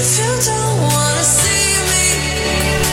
If you don't wanna see.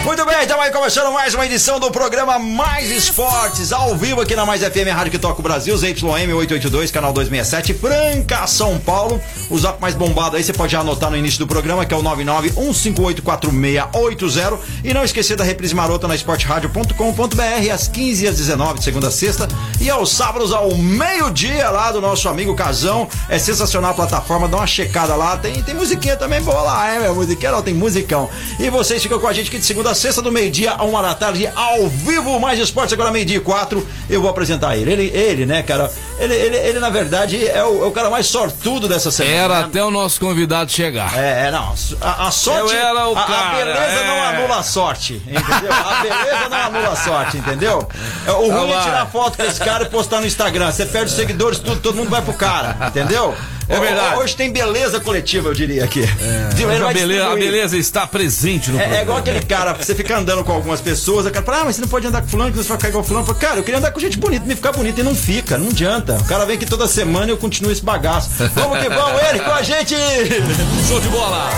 Muito bem, estamos aí começando mais uma edição do programa Mais Esportes, ao vivo aqui na Mais FM Rádio que toca o Brasil, ZYM 882, canal 267, Franca, São Paulo. O zap mais bombado aí você pode já anotar no início do programa, que é o 991584680. E não esquecer da reprise marota na esporteradio.com.br, às 15 e às 19, de segunda a sexta. E aos sábados, ao meio-dia, lá do nosso amigo Casão. É sensacional a plataforma, dá uma checada lá. Tem, tem musiquinha também boa lá, é, meu? Musiquinha não, tem musicão. E vocês ficam com a gente aqui de segunda a sexta, do meio-dia a uma da tarde, ao vivo, mais esportes, agora meio-dia e quatro. Eu vou apresentar ele. Ele, ele né, cara? Ele, ele, ele na verdade, é o, é o cara mais sortudo dessa semana. Era até o nosso convidado chegar. É, é, não. A, a sorte. Eu era o a, a cara, beleza é. não anula a sorte, entendeu? A beleza não anula a sorte, entendeu? É, O ruim é tirar foto com esse cara e postar no Instagram. Você perde os seguidores, tudo, todo mundo vai pro cara, entendeu? É verdade. Hoje tem beleza coletiva, eu diria aqui. Hoje vai a, beleza, a beleza está presente no É, é programa. igual aquele cara, você fica andando com algumas pessoas, o cara fala, ah, mas você não pode andar com fulano, que você vai ficar igual fulano. Cara, eu queria andar com gente bonita, me ficar bonita e não fica, não adianta. O cara vem aqui toda semana e eu continuo esse bagaço. Vamos que vamos, ele com a gente! Show de bola!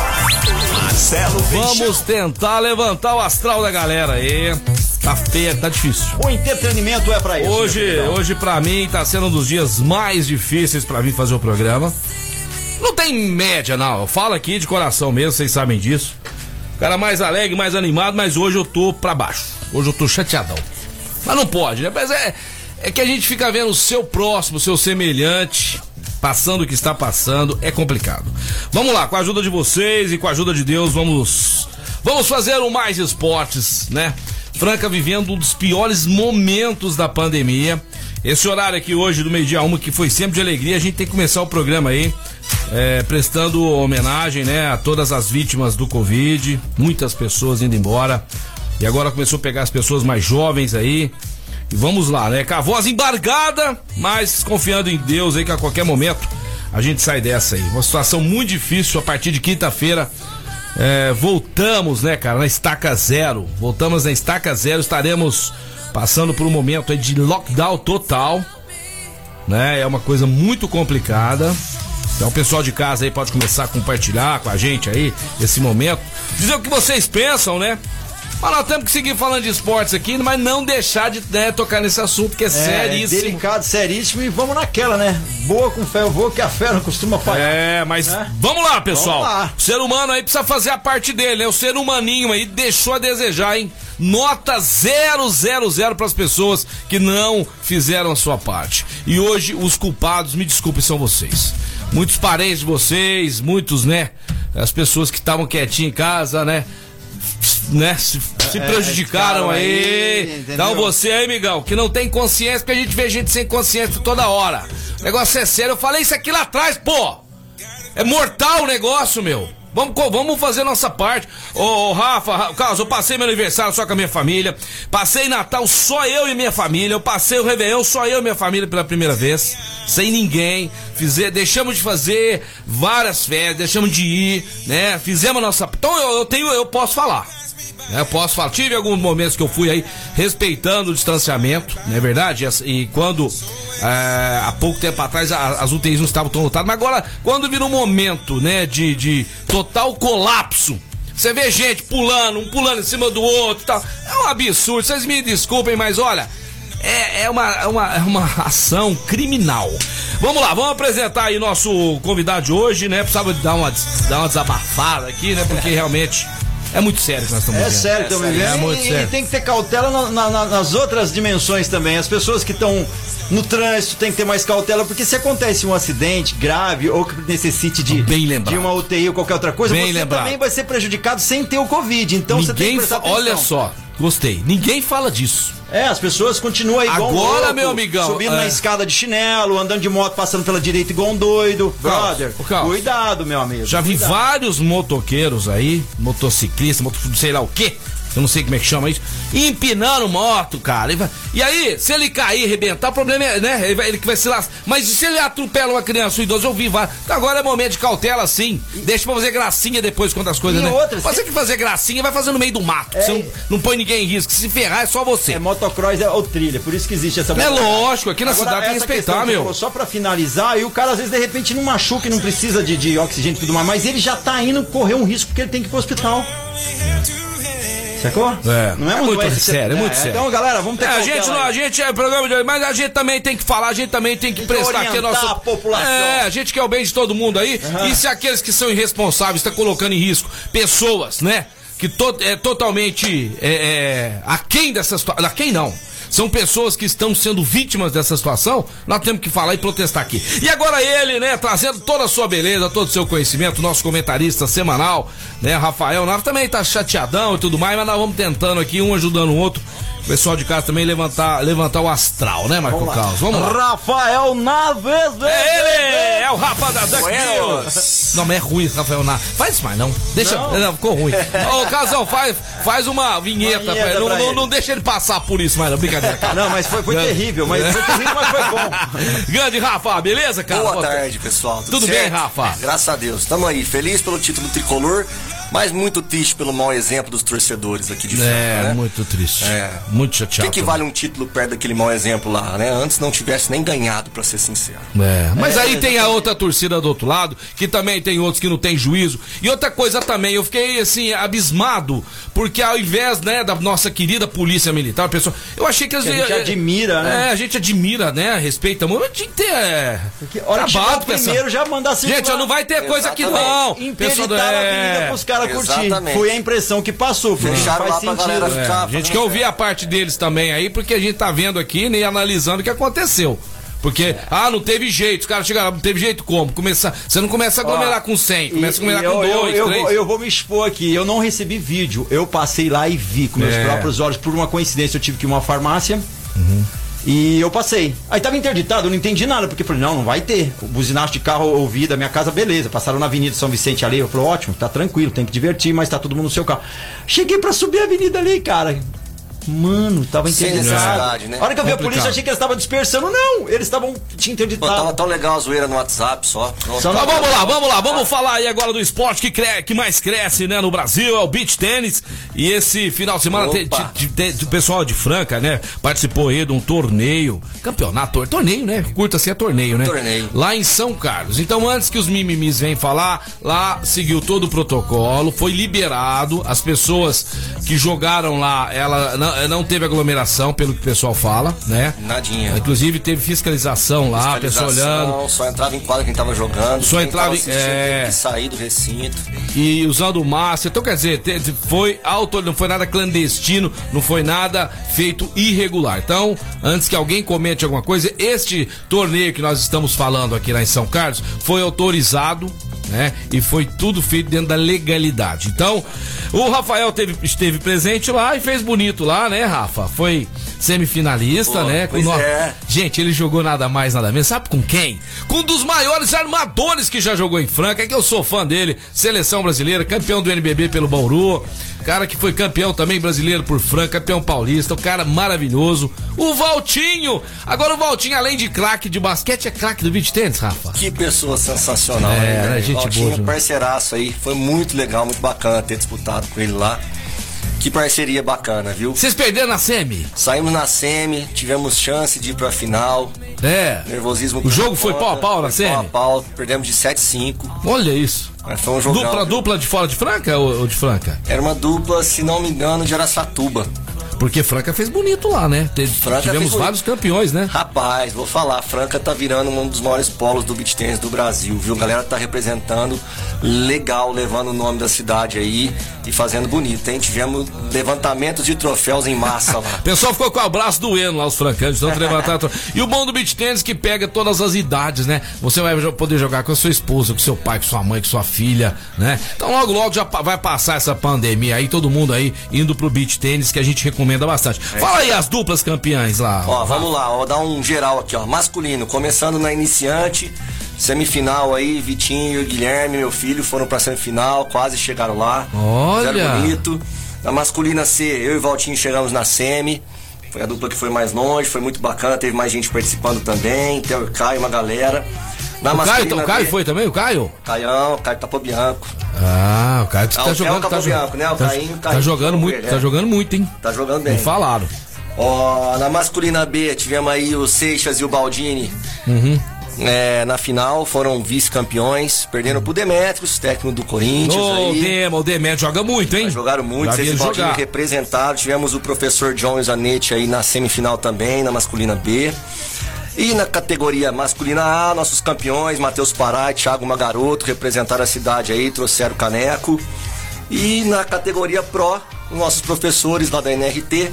Marcelo. Vamos tentar levantar o astral da galera aí. Tá feio, tá difícil. O entretenimento é pra isso. Hoje, hoje para mim tá sendo um dos dias mais difíceis pra mim fazer o programa. Não tem média não, eu falo aqui de coração mesmo, vocês sabem disso. Cara mais alegre, mais animado, mas hoje eu tô pra baixo. Hoje eu tô chateadão. Mas não pode, né? Mas é, é que a gente fica vendo o seu próximo, o seu semelhante, passando o que está passando, é complicado. Vamos lá, com a ajuda de vocês e com a ajuda de Deus, vamos vamos fazer o mais esportes, né? Franca vivendo um dos piores momentos da pandemia. Esse horário aqui hoje, do meio-dia uma, que foi sempre de alegria, a gente tem que começar o programa aí, é, prestando homenagem, né, a todas as vítimas do Covid, muitas pessoas indo embora. E agora começou a pegar as pessoas mais jovens aí. E vamos lá, né? Com a voz embargada, mas confiando em Deus aí que a qualquer momento a gente sai dessa aí. Uma situação muito difícil a partir de quinta-feira. É, voltamos, né, cara, na estaca zero. Voltamos na estaca zero. Estaremos passando por um momento de lockdown total, né? É uma coisa muito complicada. Então, o pessoal de casa aí pode começar a compartilhar com a gente aí esse momento. Dizer o que vocês pensam, né? Mas nós temos que seguir falando de esportes aqui, mas não deixar de né, tocar nesse assunto que é, É, seríssimo. delicado, seríssimo e vamos naquela, né? Boa com fé eu vou, que a fé não costuma falhar. É, mas É. vamos lá, pessoal. Vamos lá. O ser humano aí precisa fazer a parte dele, né? O ser humaninho aí deixou a desejar, hein? Nota 000 para as pessoas que não fizeram a sua parte. E hoje os culpados, me desculpem, são vocês. Muitos parentes de vocês, muitos, né? As pessoas que estavam quietinhas em casa, né? Né? Se, se É, prejudicaram aí. aí? Então você aí, migão, que não tem consciência, porque a gente vê gente sem consciência toda hora. O negócio é sério. Eu falei isso aqui lá atrás, pô! É mortal o negócio, meu. Vamos, vamos fazer nossa parte. Ô, ô, Rafa, Ra- Carlos, eu passei meu aniversário só com a minha família. Passei Natal só eu e minha família. Eu passei o Réveillon só eu e minha família pela primeira vez. Sem ninguém. Fizer, deixamos de fazer várias férias, deixamos de ir, né? Fizemos nossa. Então eu, eu tenho, eu posso falar. Né? Eu posso falar. Tive alguns momentos que eu fui aí respeitando o distanciamento, não é verdade? E quando é, há pouco tempo atrás as UTIs não estavam tão lotadas, mas agora, quando vira um momento, né, de, de total colapso. Você vê gente pulando, um pulando em cima do outro tal. É um absurdo, vocês me desculpem, mas olha, é, é uma, é, uma, é uma ação criminal. Vamos lá, vamos apresentar aí nosso convidado de hoje, né? Precisava dar uma, dar uma desabafada aqui, né? Porque realmente é muito sério que nós estamos É sério, vivendo. É muito e, sério. e tem que ter cautela na- na- na- nas outras dimensões também. As pessoas que estão no trânsito têm que ter mais cautela, porque se acontece um acidente grave ou que necessite de, de uma UTI ou qualquer outra coisa, Bem você lembrado. também vai ser prejudicado sem ter o Covid. Então você tem que Ninguém prestar fa- olha atenção. só, Gostei. Ninguém fala disso. É, as pessoas continuam aí igual um Agora, louco, meu amigão, Subindo é. na escada de chinelo, andando de moto, passando pela direita igual um doido. Brother, cuidado, meu amigo. Já vi cuidado. vários motoqueiros aí, motociclistas, moto, sei lá o quê. Eu não sei como é que chama isso. Empinando moto, cara. E aí, se ele cair e arrebentar, o problema é, né? Ele, que vai se lascar. Mas e se ele atropela uma criança ou idoso? Eu vi vários. Agora é momento de cautela, sim. Deixa pra fazer gracinha depois quando as coisas, E né? outra, Você que fazer gracinha, vai fazer no meio do mato. Você não, não põe ninguém em risco. Se ferrar, é só você. É motocross é, ou trilha, por isso que existe essa É lógico, aqui na Agora, cidade tem que respeitar, meu. falou, Só pra finalizar, e o cara às vezes de repente não machuca e não precisa de, de oxigênio e tudo mais, mas ele já tá indo correr um risco porque ele tem que ir pro hospital. Sacou? É, Não é, é muito sério, é muito sério. Então, galera, vamos ter É, a cautela gente, não, a gente é programa de mas a gente também tem que falar, a gente também tem que Tem que prestar aqui a nossa. a população. É, a gente quer o bem de todo mundo aí. E se aqueles que são irresponsáveis estão colocando em risco pessoas, né? Que to, é totalmente é, é, aquém dessa situação. Aquém não. São pessoas que estão sendo vítimas dessa situação. Nós temos que falar e protestar aqui. E agora ele, né, trazendo toda a sua beleza, todo o seu conhecimento, nosso comentarista semanal, né, Rafael Nava também tá chateadão e tudo mais, mas nós vamos tentando aqui, um ajudando o outro. O pessoal de casa também levantar, levantar o astral, né, Marco Carlos? Vamos lá. Rafael Naves, É ele! É o Rafa da Duck. News. Não, mas é ruim, Rafael Nar. Faz isso mais, não. Deixa. Não, ficou ruim. Ô, Casal, faz, faz uma vinheta, Uma pra ele. vinheta Não, não, não deixa ele passar por isso mais, não. Brincadeira, cara. Não, mas foi, foi É. terrível, mas foi terrível, mas foi bom. Grande Rafa, beleza, cara? Boa tarde, pessoal. Tudo bem, Rafa? Graças a Deus. Estamos aí, feliz pelo título tricolor, mas muito triste pelo mau exemplo dos torcedores aqui de Franca, É, né? muito triste. É. Muito O chateado. que, que vale um título perto daquele mau exemplo lá, né? Antes não tivesse nem ganhado, pra ser sincero. É, mas aí tem a outra torcida do outro lado, que também tem outros que não tem juízo. E outra coisa também, eu fiquei assim, abismado, porque ao invés, né, da nossa querida polícia militar, a pessoa. Eu achei que eles. Que a gente eh, admira, né? É, a gente admira, né? Respeita muito. Mas tinha que ter. É, Porque hora que acabado essa- primeiro já mandar circular. Gente, não vai ter coisa aqui Exatamente. não. Pessoal do- Interditaram a avenida é, pros caras curtir. Exatamente. Foi a impressão que passou, porque Deixaram lá pra galera é, ficar. a gente quer ouvir a parte deles também aí, porque a gente tá vendo aqui né, e analisando o que aconteceu. Porque, ah, não teve jeito, os caras chegaram, não teve jeito como? Começar, você não começa a aglomerar com 100, começa a E- aglomerar e com eu, 2, eu, eu, 3. vou, eu vou me expor aqui. Eu não recebi vídeo. Eu passei lá e vi com meus É. próprios olhos. Por uma coincidência, eu tive que ir a uma farmácia. Uhum. E eu passei. Aí tava interditado, eu não entendi nada, porque falei, não, não vai ter. O buzinaço de carro ouvi da minha casa, beleza. Passaram na Avenida São Vicente ali. Eu falei, ótimo, tá tranquilo, tem que divertir, mas tá todo mundo no seu carro. Cheguei pra subir a avenida ali, cara. Mano, tava Sem interditado. necessidade, né? A hora que eu vi a polícia, eu achei que eles estavam dispersando. Não, eles estavam. Tinha Pô, interditado. tava tão legal a zoeira no WhatsApp só. Pronto. Só Mas vamos lá, vamos lá, vamos falar aí agora do esporte que, cre- que mais cresce, né, no Brasil, é o beach tênis. E esse final de semana te- te- te- te- o pessoal de Franca, né, participou aí de um torneio, campeonato, tor- torneio, né, curta assim é torneio, né? Torneio. Lá em São Carlos. Então, antes que os mimimis venham falar, lá seguiu todo o protocolo, foi liberado, as pessoas que jogaram lá, ela não, não teve aglomeração, pelo que o pessoal fala, né? Nadinha. Inclusive teve fiscalização lá, pessoa olhando. Fiscalização, Só entrava em quadra quem tava jogando. Só entrava em- é. teve sair do recinto. e usando máscara. Então, quer dizer, foi auto, não foi nada clandestino, não foi nada feito irregular. Então, antes que alguém comente alguma coisa, este torneio que nós estamos falando aqui lá em São Carlos foi autorizado. Né? E foi tudo feito dentro da legalidade. Então, o Rafael teve- esteve presente lá e fez bonito lá, né, Rafa? Foi semifinalista, Pô, né? Com nó- é. Gente, ele jogou nada mais, nada menos. Sabe com quem? Com um dos maiores armadores que já jogou em Franca, é que eu sou fã dele. Seleção brasileira, campeão do NBB pelo Bauru. Cara que foi campeão também brasileiro por Franca, campeão paulista. Um cara maravilhoso. O Valtinho. Agora o Valtinho, além de craque de basquete, é craque do beach tennis, Rafa. Que pessoa sensacional. É, né, né, velho? gente Valtinho, boa, viu? parceiraço aí. Foi muito legal, muito bacana ter disputado com ele lá. Que parceria bacana, viu? Vocês perderam na semi? Saímos na semi, tivemos chance de ir pra final. É. Nervosismo. O jogo foi conta, pau a pau na foi Pau a semi? pau, perdemos de 7-5. Olha isso. Mas foi um jogão. Dupla, dupla de fora de Franca ou ou de Franca? Era uma dupla, se não me engano, de Araçatuba. Porque Franca fez bonito lá, né? Te- tivemos vários campeões, né? Rapaz, vou falar, Franca tá virando um dos maiores polos do beach tennis do Brasil, viu? A galera tá representando legal, levando o nome da cidade aí e fazendo bonito, hein? Tivemos levantamentos de troféus em massa lá. O pessoal ficou com o abraço doendo lá, os francanos, tanto levantar. E o bom do beach tênis que pega todas as idades, né? Você vai poder jogar com a sua esposa, com seu pai, com sua mãe, com sua filha, né? Então logo, logo já vai passar essa pandemia aí, todo mundo aí indo pro beach tênis, que a gente recomenda bastante. Fala aí as duplas campeãs lá. Ó, vamos lá, ó, dar um geral aqui, ó. Masculino, começando na iniciante, semifinal aí, Vitinho e Guilherme, meu filho, foram pra semifinal, quase chegaram lá. Olha! Bonito. Na masculina C, eu e Valtinho chegamos na semi. Foi a dupla que foi mais longe, foi muito bacana, teve mais gente participando também, tem o Caio, uma galera. Na O Caio, masculina o Caio foi também, o Caio? Caião, Caio Tapobianco. Ah, o Caio que Ah, tá o jogando. Caio Tá, Capobianco, jogando né? O tá, tá jogando muito, tá né? jogando muito, hein? Tá jogando bem. Me falaram. Ó, na masculina B, tivemos aí o Seixas e o Baldini. Uhum. É, na final foram vice-campeões, perderam pro Demetrios, técnico do Corinthians. Ô. Dema, o Demetrio joga muito, hein? Jogaram muito, vocês Baldini jogar. representaram. Tivemos o professor John Zanetti aí na semifinal também, na masculina B. E na categoria masculina A, nossos campeões, Matheus Pará e Thiago Magaroto, representaram a cidade aí, trouxeram o caneco. E na categoria Pro, nossos professores lá da NRT,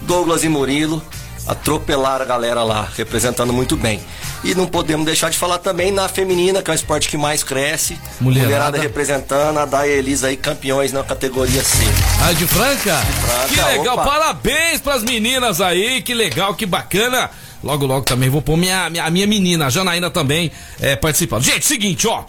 Douglas e Murilo, atropelaram a galera lá, representando muito bem. E não podemos deixar de falar também na feminina, que é o esporte que mais cresce. Mulherada. representando, a Day e a Elisa aí, campeões na categoria C. Ah, de Franca? Franca, que legal, opa. parabéns pras meninas aí, que legal, que bacana. Logo, logo também vou pôr minha, minha, a minha menina, a Janaína também é, participando. Gente, seguinte, ó.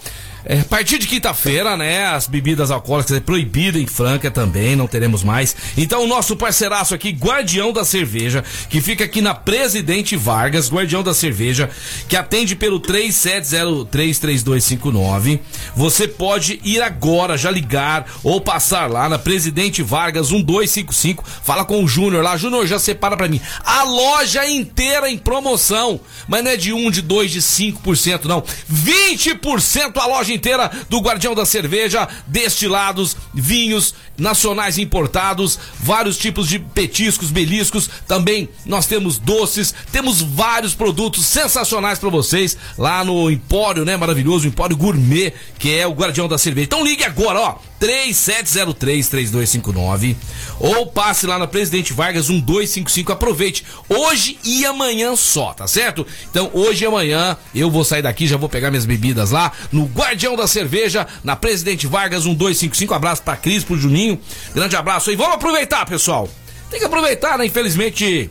É, a partir de quinta-feira, né? As bebidas alcoólicas é proibida em Franca também, não teremos mais. Então, o nosso parceiraço aqui, Guardião da Cerveja, que fica aqui na Presidente Vargas, Guardião da Cerveja, que atende pelo 37033259. Você pode ir agora, já ligar ou passar lá na Presidente Vargas 1255. Fala com o Júnior lá. Júnior, já separa pra mim. A loja inteira em promoção. Mas não é de 1, de 2, de 5%, não. 20% a loja inteira do Guardião da Cerveja. Destilados, vinhos nacionais importados, vários tipos de petiscos, beliscos. Também nós temos doces, temos vários produtos sensacionais pra vocês lá no Empório, né? Maravilhoso, Empório Gourmet, que é o Guardião da Cerveja. Então ligue agora, ó. 3703-3259 ou passe lá na Presidente Vargas 1255. Aproveite hoje e amanhã só, tá certo? Então hoje e amanhã eu vou sair daqui, já vou pegar minhas bebidas lá no Guardião da Cerveja, na Presidente Vargas 1255. Abraço pra Cris, pro Juninho. Grande abraço aí. Vamos aproveitar, pessoal. Tem que aproveitar, né? Infelizmente.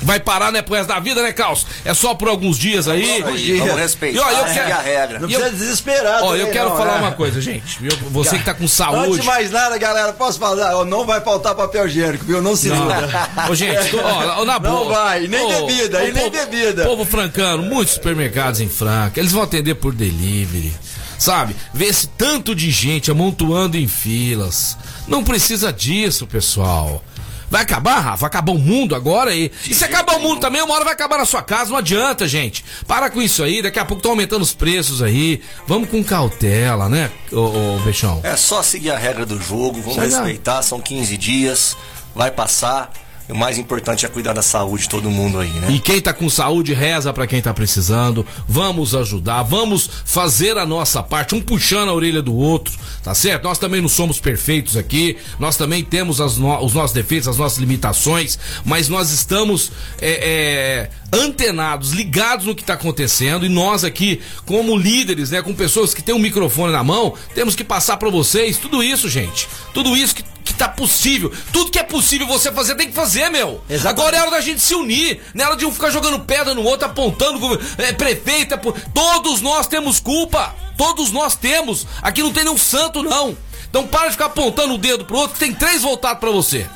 Vai parar, né, pro resto da vida, né, Caos? É só por alguns dias aí. Aí, vamos respeitar, E, ó, eu seguir quero- a regra. Não eu- precisa desesperar. Ó, também, eu quero não, falar né? uma coisa, gente. Eu- você que tá com Antes saúde. de mais nada, galera, posso falar? Ó, Não vai faltar papel higiênico, viu? Não se iluda. Ô, gente, ó, na Não boa. vai, nem Ô, bebida, ô, e nem povo- bebida. Povo francano, muitos supermercados em Franca, eles vão atender por delivery. Sabe? Vê esse tanto de gente amontoando em filas. Não precisa disso, pessoal. Vai acabar, Rafa? Acabar o mundo agora e, e se acabar o mundo também, uma hora vai acabar na sua casa, não adianta, gente. Para com isso aí, daqui a pouco estão aumentando os preços aí. Vamos com cautela, né, ô, ô Bechão? É só seguir a regra do jogo, vamos lá. respeitar, são 15 dias, vai passar. O mais importante é cuidar da saúde de todo mundo aí, né? E quem tá com saúde, reza pra quem tá precisando. Vamos ajudar, vamos fazer a nossa parte, um puxando a orelha do outro, tá certo? Nós também não somos perfeitos aqui, nós também temos no- os nossos defeitos, as nossas limitações, mas nós estamos é, é, antenados, ligados no que tá acontecendo e nós aqui, como líderes, né, com pessoas que têm um microfone na mão, temos que passar pra vocês tudo isso, gente. Tudo isso que tá possível. Tudo que é possível você fazer, tem que fazer, meu. Exatamente. Agora é hora da gente se unir, não é hora de um ficar jogando pedra no outro, apontando é, prefeita. Todos nós temos culpa. Todos nós temos. Aqui não tem nenhum santo, não. Então para de ficar apontando o dedo pro outro, que tem três voltados pra você.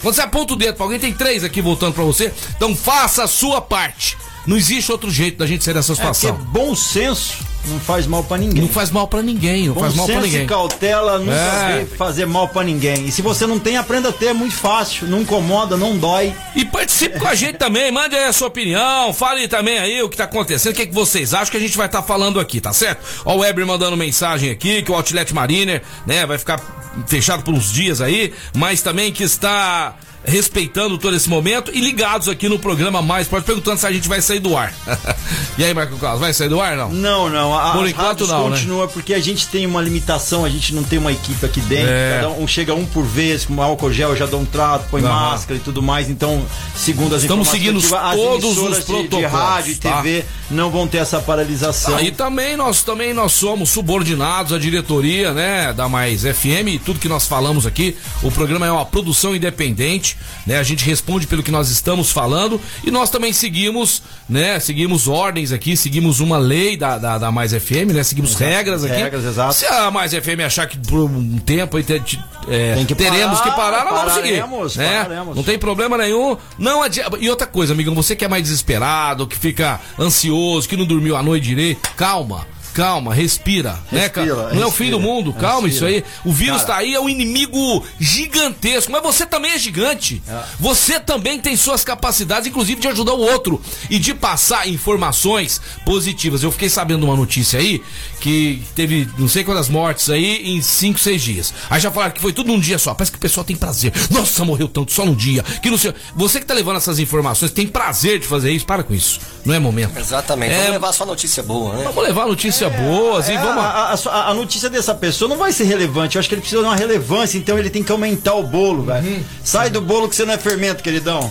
Quando você aponta o dedo pra alguém, tem três aqui voltando pra você. Então faça a sua parte. Não existe outro jeito da gente sair dessa É porque situação. bom senso não faz mal pra ninguém. Não faz mal pra ninguém, não Bom faz mal pra senso ninguém. e cautela nunca É. fazer mal pra ninguém. E se você não tem, aprenda a ter, é muito fácil. Não incomoda, não dói. E participe com a gente também, mande aí a sua opinião, fale também aí o que tá acontecendo, o que, que vocês acham que a gente vai estar falando aqui, tá certo? Ó o Weber mandando mensagem aqui, que o Outlet Mariner, né, vai ficar fechado por uns dias aí, mas também que está respeitando todo esse momento e ligados aqui no programa Mais Esporte, perguntando se a gente vai sair do ar. e aí, Marco Carlos, vai sair do ar não? Não, não. A, Por enquanto não, né? continua porque a gente tem uma limitação, a gente não tem uma equipe aqui dentro. É. Cada um chega um por vez, com álcool gel, já dá um trato, põe máscara e tudo mais. Então, segundo as Estamos seguindo as todos os emissoras de- de, protocolos, rádio e tá? TV não vão ter essa paralisação. Ah, e também nós também nós somos subordinados à diretoria, né, da Mais FM e tudo que nós falamos aqui. O programa é uma produção independente, né? A gente responde pelo que nós estamos falando e nós também seguimos, né, seguimos ordens aqui, seguimos uma lei da, da, da Mais FM, né? Seguimos regras aqui. regras, exato. Se a Mais FM achar que por um tempo é, que teremos parar, que parar, nós vamos seguir, pararemos, né? pararemos. Não tem problema nenhum. Não adianta. E outra coisa, amigão, você que é mais desesperado, que fica ansioso, que não dormiu a noite direito, calma. Calma, respira, né, cara? Respira, Não é o fim do respira, mundo, calma respira. isso aí. O vírus Cara. tá aí, é um inimigo gigantesco, mas você também é gigante. Você também tem suas capacidades, inclusive de ajudar o outro e de passar informações positivas. Eu fiquei sabendo uma notícia aí que teve não sei quantas mortes aí em 5, 6 dias. Aí já falaram que foi tudo num dia só. Parece que o pessoal tem prazer. Nossa, morreu tanto só num dia. Que não sei. Você que tá levando essas informações tem prazer de fazer isso. Para com isso. Não é momento. Exatamente. É, Vamos levar só notícia boa, né? Vamos levar notícia boas e É, vamos. a, a- a- a notícia dessa pessoa não vai ser relevante. Eu acho que ele precisa de uma relevância, então ele tem que aumentar o bolo, velho. Uhum. Sai do bolo que você não é fermento, queridão.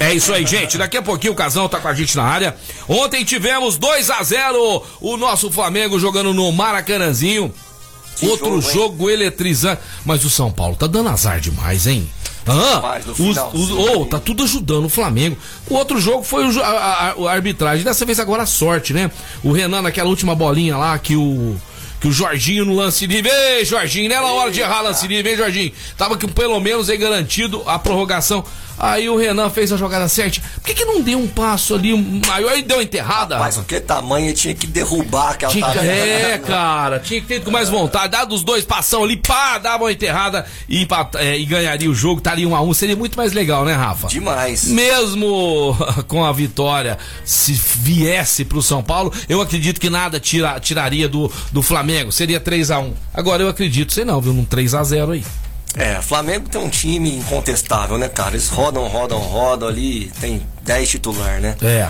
É isso aí, gente. Daqui a pouquinho o Casão tá com a gente na área. Ontem tivemos 2 a 0 o nosso Flamengo jogando no Maracanãzinho. Que Outro jogo, jogo, eletrizante. Mas o São Paulo tá dando azar demais, hein? No Os- os- oh, tá tudo ajudando o Flamengo. O outro jogo foi o, a, a- a arbitragem. Dessa vez agora a sorte, né? O Renan naquela última bolinha lá que o. Que o Jorginho no lance livre. Ei, Jorginho, não era hora de errar lance livre, hein, Jorginho? Tava que pelo menos aí garantido a prorrogação. Aí o Renan fez a jogada certa. Por que, que não deu um passo ali um maior e deu enterrada? Mas o que tamanho tinha que derrubar aquela Tinha tabela. é, cara, tinha que ter com mais vontade. Dado os dois passão ali, pá, dava uma enterrada e, empata- é, e ganharia o jogo, estaria um a um. Seria muito mais legal, né, Rafa? Demais. Mesmo com a vitória, se viesse pro São Paulo, eu acredito que nada tira- tiraria do, do Flamengo. Seria 3 a 1 Agora eu acredito, sei não, viu? Num 3 a 0 aí. É, Flamengo tem um time incontestável, né, cara? Eles rodam, rodam, rodam ali, tem 10 titular, né? É.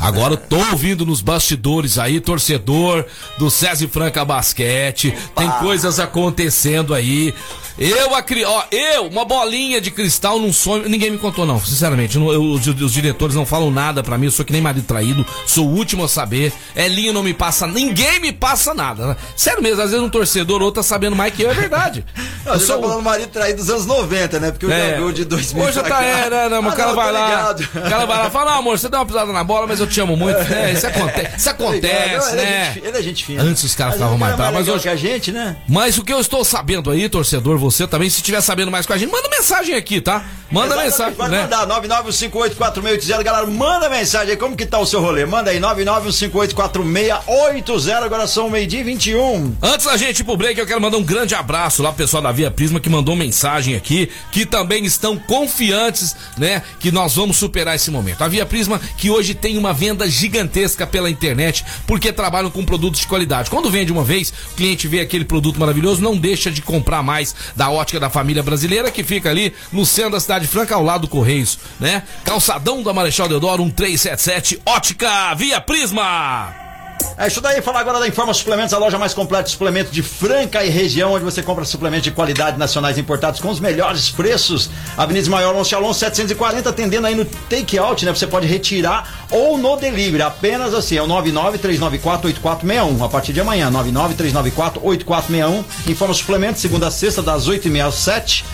Agora eu tô ouvindo nos bastidores aí, torcedor do César Franca Basquete. Tem coisas acontecendo aí. Eu acri... ó, eu, uma bolinha de cristal num sonho. Ninguém me contou, não, sinceramente. Eu não- eu- os, os diretores não falam nada pra mim. Eu sou que nem marido traído. Sou o último a saber. Elinho não me passa. Ninguém me passa nada. né? Sério mesmo, às vezes um torcedor ou outro tá sabendo mais que eu, é verdade. Não, Eu sou tá falando marido traído dos anos 90, né? Porque eu é. já vi o de 2000 Hoje tá, é, né, né, mas Ah, o cara não, vai lá. O cara vai lá e fala, não, amor, você deu uma pisada na bola, mas eu te amo muito. É, isso acontece, isso acontece, Não, ele, é né? gente, fi- ele é gente fina. Antes os caras ficavam ele mais é bravos, mas hoje- que a gente, né? Mas o que eu estou sabendo aí, torcedor, você também, se estiver sabendo mais com a gente, manda mensagem aqui, tá? Manda Exatamente, mensagem, Pode né? mandar, 991584680. Galera, manda mensagem aí, como que tá o seu rolê? Manda aí, 991584680. Agora são meio-dia e 21. Antes da gente ir pro break, eu quero mandar um grande abraço lá pro pessoal da Via Prisma que mandou mensagem aqui, que também estão confiantes, né, que nós vamos superar esse momento. A Via Prisma que hoje tem uma venda gigantesca pela internet, porque trabalham com produtos de qualidade. Quando vende uma vez, o cliente vê aquele produto maravilhoso, não deixa de comprar mais da ótica da família brasileira, que fica ali no centro da cidade franca, ao lado do Correios, né? Calçadão da Marechal Deodoro, 1377, ótica Via Prisma! É isso daí, falar agora da Informa Suplementos, a loja mais completa de suplementos de Franca e região, onde você compra suplementos de qualidade nacionais importados com os melhores preços. Avenida Maior Alonso Alonso 740, atendendo aí no take out, né? Você pode retirar ou no delivery. Apenas assim, é o 993948461. A partir de amanhã, 993948461. Informa Suplementos, segunda a sexta, das 8h30 às 7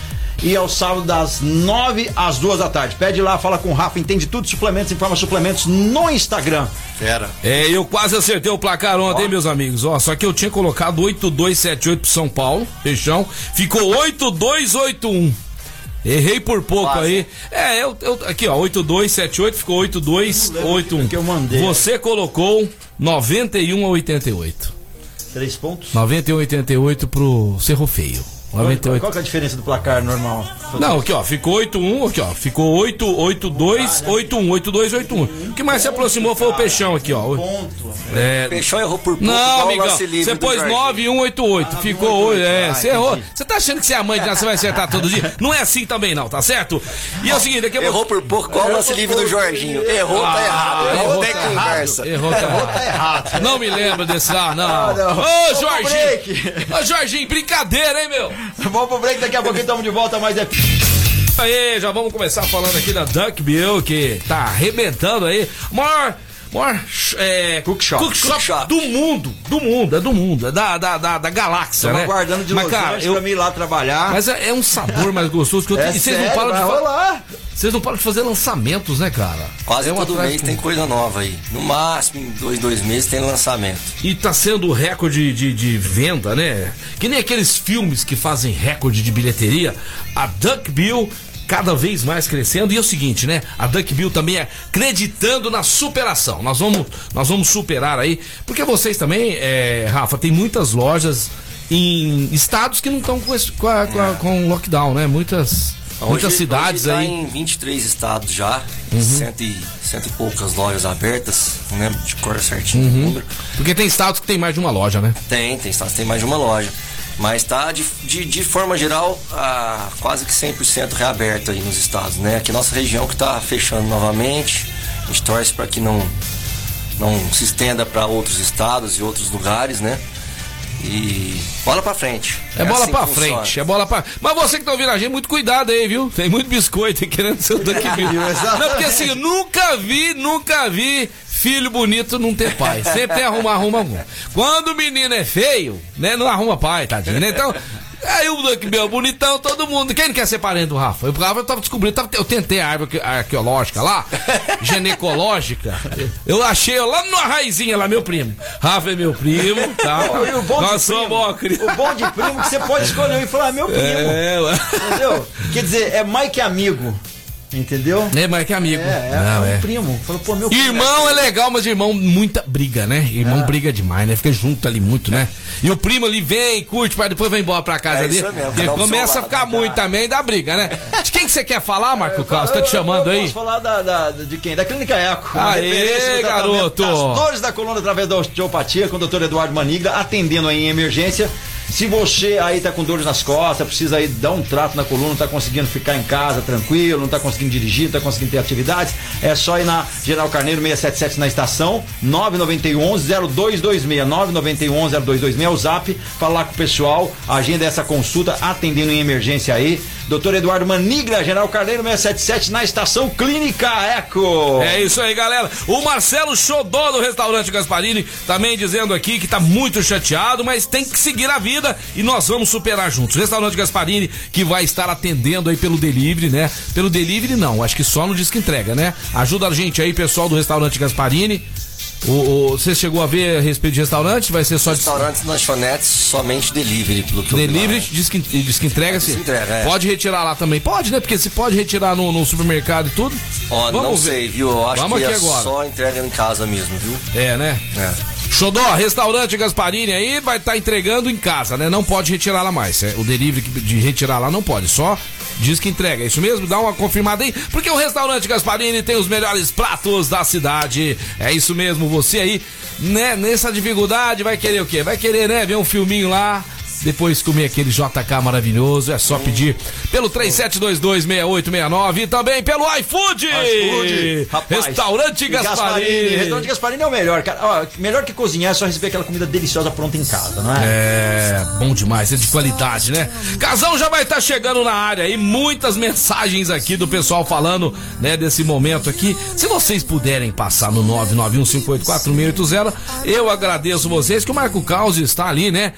e ao sábado das 9 às 2 da tarde. Pede lá, fala com o Rafa, entende tudo, suplementos, informa suplementos no Instagram. Fera. É, eu quase acertei o placar ontem, hein, meus amigos. Ó, só que eu tinha colocado 8278 pro São Paulo, fechão. Ficou 8281. Errei por pouco Quase. aí. É, eu, eu aqui ó, 8278 ficou 8281. que eu mandei. Você colocou 91 a 88. Três pontos. 91 a 88 pro Cerro Feio. 98. Qual que é a diferença do placar normal? Não, aqui ó, ficou 8-1, aqui ó, ficou 8-8-2, 8-1, 8-2, 8-1. O que mais se aproximou foi o Peixão aqui, ó. Ponto. É, Peixão errou por pouco, Não, amigão, você pôs Jorginho. 9188, Ah, ficou 9188, 8, é, ah, você errou. Você tá achando que você é a mãe de você vai acertar todo dia? Não é assim também não, tá certo? E é o seguinte, aqui eu vou... Errou por pouco, qual o lance livre do Jorginho? Errou, tá errado. Errou, tá conversa. Errou, tá errado. Tá errado. Não me lembro desse lá, não. Ah, não. Ô, Jorginho! Ô, Jorginho, brincadeira, hein, meu? Vamos pro break, daqui a pouquinho estamos de volta, mas é. Aí, já vamos começar falando aqui da Duck Bill, que tá arrebentando aí. Maior. Maior é, Cookshop. Cookshop. do mundo, do mundo, é do mundo, é da, da, da, da galáxia, Estamos né? aguardando de Mas, Los cara, eu, pra mim ir lá trabalhar. mas é, é um sabor mais gostoso que eu é e vocês não param de vai fa- rolar. Vocês não param de fazer lançamentos, né, cara? Quase É todo mês do- tem coisa nova aí. No máximo, em dois, dois meses tem lançamento. E tá sendo recorde de, de venda, né? Que nem aqueles filmes que fazem recorde de bilheteria. A Duck Bill cada vez mais crescendo. E é o seguinte, né? A Duck Bill também é acreditando na superação. Nós vamos, nós vamos superar aí. Porque vocês também, é, Rafa, tem muitas lojas em estados que não estão com, com, a- com, a- com lockdown, né? Muitas, muitas Hoje- cidades hoje tá aí. Uhum. em 23 estados já, cento, e, cento e poucas lojas abertas, não lembro de cor certinho Uhum. o número. Porque tem estados que tem mais de uma loja, né? Tem, tem estados que tem mais de uma loja. Mas tá de, de, de forma geral quase que 100% reaberto aí nos estados, né? Aqui nossa região que tá fechando novamente. A gente torce para que não, não se estenda para outros estados e outros lugares, né? E bola pra frente. É, bola assim pra funciona. frente, é bola pra. Mas você que tá ouvindo a gente, muito cuidado aí, viu? Tem muito biscoito aí querendo ser o Duck Bill. Não, porque assim, eu nunca vi, nunca vi filho bonito não ter pai. Sempre tem arruma, arruma algum. Quando o menino é feio, né? Não arruma pai, tadinho, né? Então. Aí o Duck Bill, bonitão, todo mundo. Quem não quer ser parente do Rafa? O Rafa eu tava descobrindo, tava- eu tentei a árvore arque- arqueológica lá, ginecológica. Eu achei lá numa raizinha lá, meu primo. Rafa é meu primo, tá? E o bom de somos primo- criança. O bom de primo é que você pode escolher e falar, meu primo. É. Entendeu? Quer dizer, é mais que amigo. Entendeu? É, mas é que amigo. É, é, Não, é um é. primo. Falou, pô, meu primo. Irmão é legal, mas irmão, muita briga, né? Irmão briga demais, né? Fica junto ali muito, né? E o primo ali vem, curte, mas depois vai embora pra casa É ali. isso mesmo, começa a ficar lado. muito também, dá briga, né? De quem que você quer falar, Marco Carlos? Tá te chamando eu, eu aí? Posso falar da, da- de quem? Da Clínica Eco. Aê, garoto. Das dores da coluna através da osteopatia, com o doutor Eduardo Manigra, atendendo aí em emergência. Se você aí tá com dores nas costas, precisa aí dar um trato na coluna, não tá conseguindo ficar em casa tranquilo, não tá conseguindo dirigir, não tá conseguindo ter atividades, é só ir na General Carneiro 677 na estação, 991 0226, 991 0226 é o zap, falar com o pessoal, agenda essa consulta, atendendo em emergência aí. Doutor Eduardo Manigra, General Carneiro 677 na estação Clínica Eco. É isso aí, galera. O Marcelo Xodó do restaurante Gasparini também dizendo aqui que tá muito chateado, mas tem que seguir a vida e nós vamos superar juntos. Restaurante Gasparini que vai estar atendendo aí pelo delivery, né? Pelo delivery não, acho que só no Disque Entrega, né? Ajuda a gente aí, pessoal do restaurante Gasparini. O, o- você chegou a ver a respeito de restaurante? Vai ser só de Restaurantes, lanchonetes, somente delivery, pelo que delivery, diz que, diz que entrega, se entrega, é. Pode retirar lá também. Pode, né? Porque se pode retirar no, no supermercado e tudo. Ó, não Vamos ver. sei, viu? Eu acho Vamos que aqui é agora. só entrega em casa mesmo, viu? É, né? É. Xodó, restaurante Gasparini aí vai estar entregando em casa, né? Não pode retirar lá mais. é, O delivery de retirar lá não pode, só diz que entrega. É isso mesmo? Dá uma confirmada aí, porque o restaurante Gasparini tem os melhores pratos da cidade. É isso mesmo, você aí, né? Nessa dificuldade vai querer o quê? Vai querer, né? Ver um filminho lá. Depois comer aquele JK maravilhoso, é só pedir pelo 37226869 e também pelo iFood! iFood, rapaz. Restaurante E Gasparini. Restaurante Gasparini é o melhor, cara. Ó, melhor que cozinhar é só receber aquela comida deliciosa pronta em casa, não é? É, bom demais, é de qualidade, né? Casão já vai estar chegando na área e muitas mensagens aqui do pessoal falando, né, desse momento aqui. Se vocês puderem passar no 991584680, eu agradeço vocês que o Marco Caos está ali, né?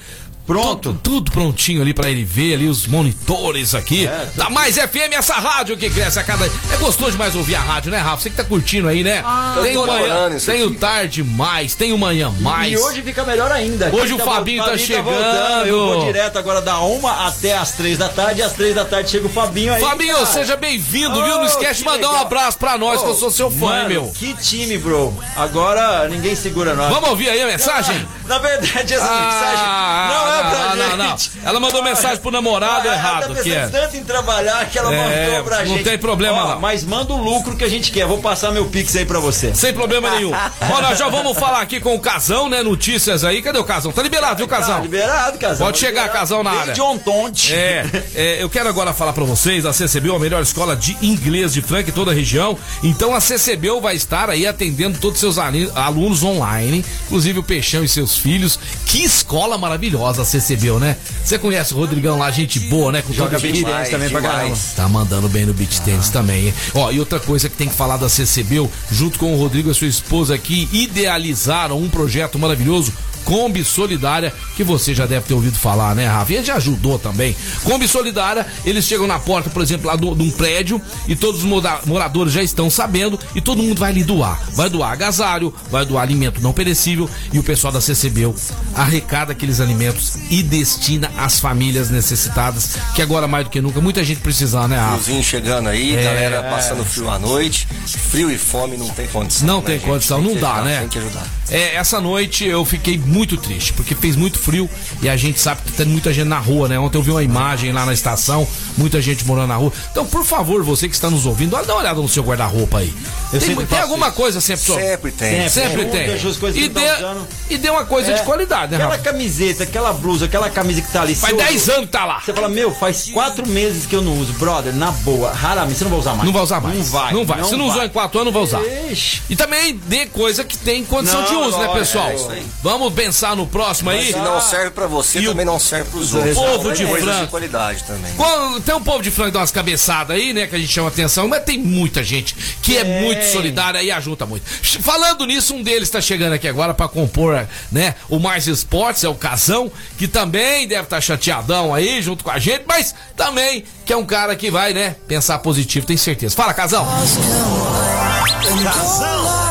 Pronto. Tudo, tudo prontinho ali pra ele ver ali os monitores aqui. É, da Mais FM, essa rádio que cresce a cada. É gostoso demais ouvir a rádio, né, Rafa? Você que tá curtindo aí, né? tem tô o manhã, tem o tarde mais, tem o manhã mais. E hoje fica melhor ainda. Hoje o Fabinho tá voltando, chegando. eu vou direto agora da uma até as três da tarde. E às três da tarde chega o Fabinho aí. Fabinho, cara. seja bem-vindo, viu? Não Oh, esquece de mandar um legal. abraço pra nós, que eu sou seu fã, Mano, meu. Que time, bro. Agora ninguém segura nós. Vamos ouvir aí a mensagem? Na verdade, essa Ah, mensagem não é pra não, não. gente. Ela mandou mensagem pro namorado Ela errado, tá que é. tanto em trabalhar que ela É, mandou pra não gente. tem problema, Ó, não. Mas manda o lucro que a gente quer. Vou passar meu pix aí pra você. Sem problema nenhum. Nós já vamos falar aqui com o Casão, né? Notícias aí. Cadê o Casão? Tá liberado, viu, Tá Casão? liberado, casal. Pode chegar, Liberado. casal, na área. Desde Ontonte. É, é, eu quero agora falar pra vocês, a CCBU é a melhor escola de inglês de Franca em toda a região. Então a CCBU vai estar aí atendendo todos os seus alunos online, inclusive o Peixão e seus filhos. Que escola maravilhosa a CCBU, né? Você conhece o Rodrigão lá, gente boa, né? Com Joga beat tênis também pra caramba. Tá mandando bem no beat tênis também, hein? Ó, e outra coisa que tem que falar da CCBU, junto com o Rodrigo e a sua esposa aqui, idealizaram um projeto maravilhoso. Kombi Solidária, que você já deve ter ouvido falar, né, Rafa? Ele já ajudou também. Kombi Solidária, eles chegam na porta, por exemplo, lá do- de um prédio e todos os moradores já estão sabendo e todo mundo vai ali doar. Vai doar agasalho, vai doar alimento não perecível e o pessoal da CCBU arrecada aqueles alimentos e destina às famílias necessitadas, que agora mais do que nunca, muita gente precisando, né, Rafa? Friozinho chegando aí, É. galera passando frio à noite. Frio e fome não tem condição. Não né, tem gente? condição, Tem não que dá, ajudar, né? Tem que ajudar. É, essa noite eu fiquei muito triste, porque fez muito frio e a gente sabe que tem muita gente na rua, né? Ontem eu vi uma imagem lá na estação, muita gente morando na rua. Então, por favor, você que está nos ouvindo, dá uma olhada no seu guarda-roupa aí. Eu Tem, tem alguma isso. coisa sempre, só- Sempre tem. Sempre Sempre. tem. Coisas E dê, tá e dê uma coisa de É. qualidade, né, Aquela Rafa? camiseta, aquela blusa, aquela camisa que tá ali. Faz você 10 usou- anos que tá lá. Você fala, meu, faz quatro meses que eu não uso. Brother, na boa, raramente, você não vai usar mais. Não vai usar mais. Não vai. Não vai. Se não usou em 4 anos, não vai usar. Ixi. E também dê coisa que tem condição Não, de uso, né, pessoal? é. Vamos pensar no próximo aí. Se não serve pra você, E o- também não serve pros o outros. povo Então, de é Franca. de qualidade também. Quando tem um povo de Franca que dá umas cabeçadas aí, né? Que a gente chama atenção, mas tem muita gente que é Tem. muito solidária e ajuda muito. Falando nisso, um deles tá chegando aqui agora pra compor, né? O Mais Esportes, é o Casão, que também deve estar chateadão aí junto com a gente, mas também que é um cara que vai, né? Pensar positivo, tenho certeza. Fala, Casão! Muito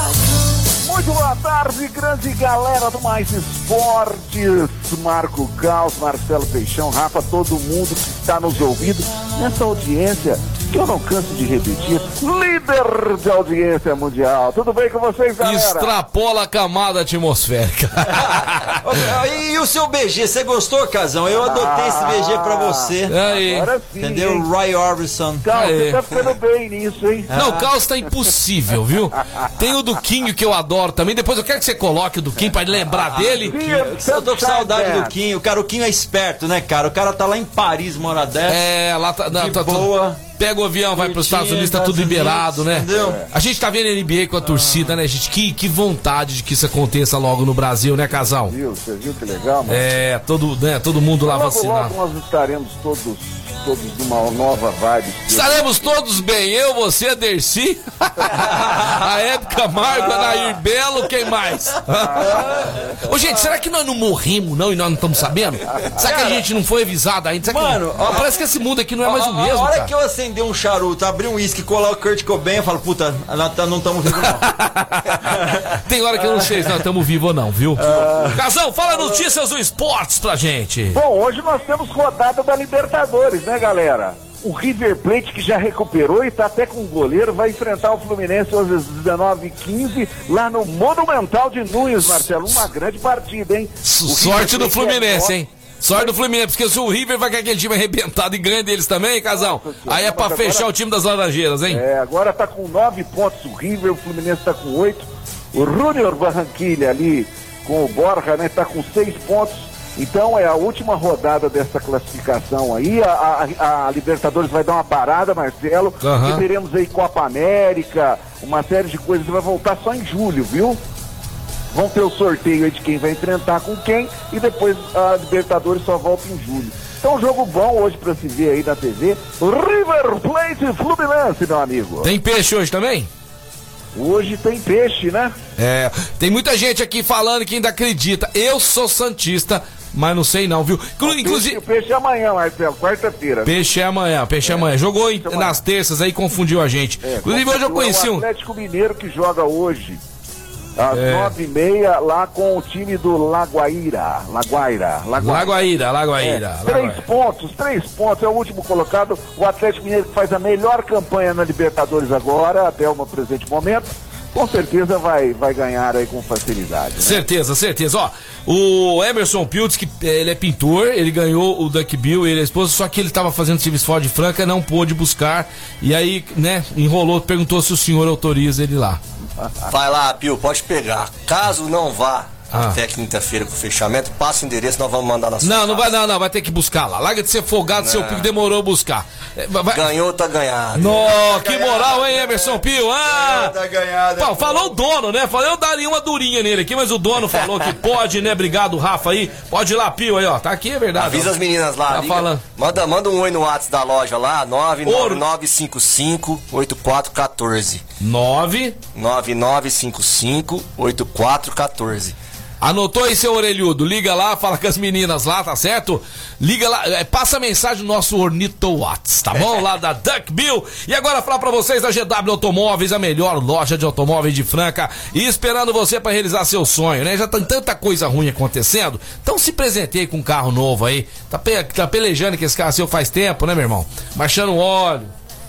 boa tarde, grande galera do Mais Esportes. Marco Caos, Marcelo Peixão, Rafa, todo mundo que está nos ouvindo nessa audiência que eu não canso de repetir, líder de audiência mundial. Tudo bem com vocês, galera? Extrapola a camada atmosférica. Ô, E o seu BG, você gostou, Casão? Eu adotei esse BG pra você. Aí. Agora sim, Entendeu? hein? Roy Orbison. Cal, Aê. você tá ficando bem nisso, hein? Não, o caos tá impossível, viu? Tem o Duquinho que eu adoro também. Depois eu quero que você coloque o Duquinho pra lembrar dele. Eu tô com saudade do Quinho. Cara, o Quinho é esperto, né, cara? O cara tá lá em Paris, uma hora dessa. É, lá tá. não, De tá- boa. Pega o avião, vai pros Estados Unidos, tá tudo liberado, né? A gente tá vendo a NBA com a torcida, né, gente? Que, que vontade de que isso aconteça logo no Brasil, né, casal? Viu? Você viu que legal, mano? É, todo, né, todo mundo lá Logo, vacinado. logo nós estaremos todos, todos numa nova vibe. Estaremos todos bem, eu, você, a Dercy, a Hebe Camargo, a Nair Belo, quem mais? Ô, gente, será que nós não morrimos, não, e nós não estamos sabendo? Será que a gente não foi avisado ainda? Será que- Mano, ó, parece que esse mundo aqui não é mais o mesmo, A hora cara. que eu acender um charuto, abrir um uísque, colar o Kurt Cobain, eu falo, puta, nós tá- não estamos vivos não. Tem hora que eu não sei se nós estamos vivos ou não, viu? Casão, fala notícias do esportes pra gente. Bom, hoje nós temos rodada da Libertadores, né, galera? O River Plate, que já recuperou e tá até com o goleiro, vai enfrentar o Fluminense às 19h15 lá no Monumental de Nunes, Marcelo. Uma grande partida, hein? Sorte do é Fluminense, nove- hein? Sorte do Fluminense, porque se o River vai com aquele time arrebentado e ganha deles também, casal, aí é pra fechar agora- o time das Laranjeiras, hein? É, agora tá com nove pontos o River, o Fluminense tá com oito. O Júnior Barranquilha ali com o Borja, né, tá com seis pontos. Então é a última rodada dessa classificação aí. A, a- a Libertadores vai dar uma parada, Marcelo. Aham. E teremos aí Copa América, uma série de coisas. Vai voltar só em julho, viu? Vão ter o sorteio aí de quem vai enfrentar com quem e depois a Libertadores só volta em julho. Então, um jogo bom hoje pra se ver aí na TV. River Plate e Fluminense, meu amigo. Tem peixe hoje também? Hoje tem peixe, né? É, tem muita gente aqui falando que ainda acredita. Eu sou Santista, mas não sei não, viu? Inclu- Peixe, Inclusive. o peixe é amanhã, Marcelo, quarta-feira. Peixe é amanhã, peixe é amanhã. Jogou em- amanhã. nas terças aí, confundiu a gente. É, Inclusive, hoje eu conheci é o um. Atlético Mineiro que joga hoje. Às É. nove e meia, lá com o time do Laguaíra. Laguaira. Laguaira. Lagoaíra, Lagoaíra. É, três Lagoaíra. pontos, três pontos, é o último colocado. O Atlético Mineiro que faz a melhor campanha na Libertadores agora, até o presente momento. Com certeza vai, vai ganhar aí com facilidade. Né? Certeza, certeza. Ó, o Emerson Piltz, que eh, ele é pintor, ele ganhou o Duck Bill, ele é esposa, só que ele tava fazendo serviço fora de Franca, não pôde buscar. E aí, né, enrolou, perguntou se o senhor autoriza ele lá. Vai lá, Pio, pode pegar. Caso não vá Ah. até quinta-feira com o fechamento, passa o endereço, nós vamos mandar na sua Não, não vai, casa. não, não, vai ter que buscar lá. Larga de ser folgado, seu pico demorou a buscar. Eh, vai- Ganhou, tá ganhado. Nó, que moral, hein, Emerson Pio? Ah! Tá ganhado. Pô, falou o dono, né? Falei, eu daria uma durinha nele aqui, mas o dono falou que pode, né? Obrigado, Rafa aí. Pode ir lá, Pio aí, ó. Tá aqui, é verdade. Avisa ó. as meninas lá, Tá liga. falando. Manda, manda um oi no WhatsApp da loja lá, 99955-8414. 9. 9955-8414. Anotou aí, seu orelhudo? Liga lá, fala com as meninas lá, tá certo? Liga lá, é, passa a mensagem no nosso Ornito Watts, tá bom? Lá da Duck Bill. E agora falar pra vocês da GW Automóveis, a melhor loja de automóveis de Franca. E esperando você pra realizar seu sonho, né? Já tem tanta coisa ruim acontecendo. Então se presenteie com um carro novo aí. Tá, pe- tá pelejando que esse carro seu faz tempo, né, meu irmão? Baixando óleo.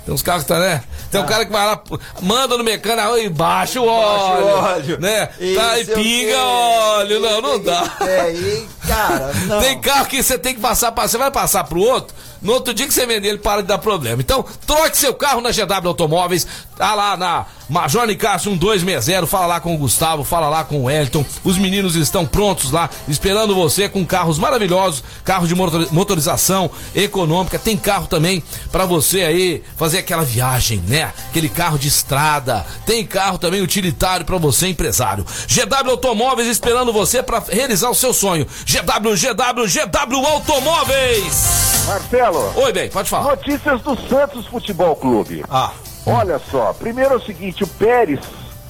Tem uns carros que tá, né? Tem um cara que vai lá, manda no mecânico e baixa o óleo. o óleo. Né? Tá, e pinga óleo. Não, não dá. É, e, cara, não. Tem carro que você tem que passar você vai passar pro outro. No outro dia que você vender, ele para de dar problema. Então, troque seu carro na GW Automóveis. Tá lá na Major Nicásio 1260. Fala lá com o Gustavo, fala lá com o Elton. Os meninos estão prontos lá, esperando você com carros maravilhosos, carros de motor- motorização econômica. Tem carro também para você aí fazer aquela viagem, né? Aquele carro de estrada. Tem carro também utilitário para você, empresário. GW Automóveis esperando você para realizar o seu sonho. GW, GW, GW Automóveis. Marcelo, Oi, bem, pode falar. notícias do Santos Futebol Clube. Ah, Olha só, primeiro é o seguinte, o Pérez,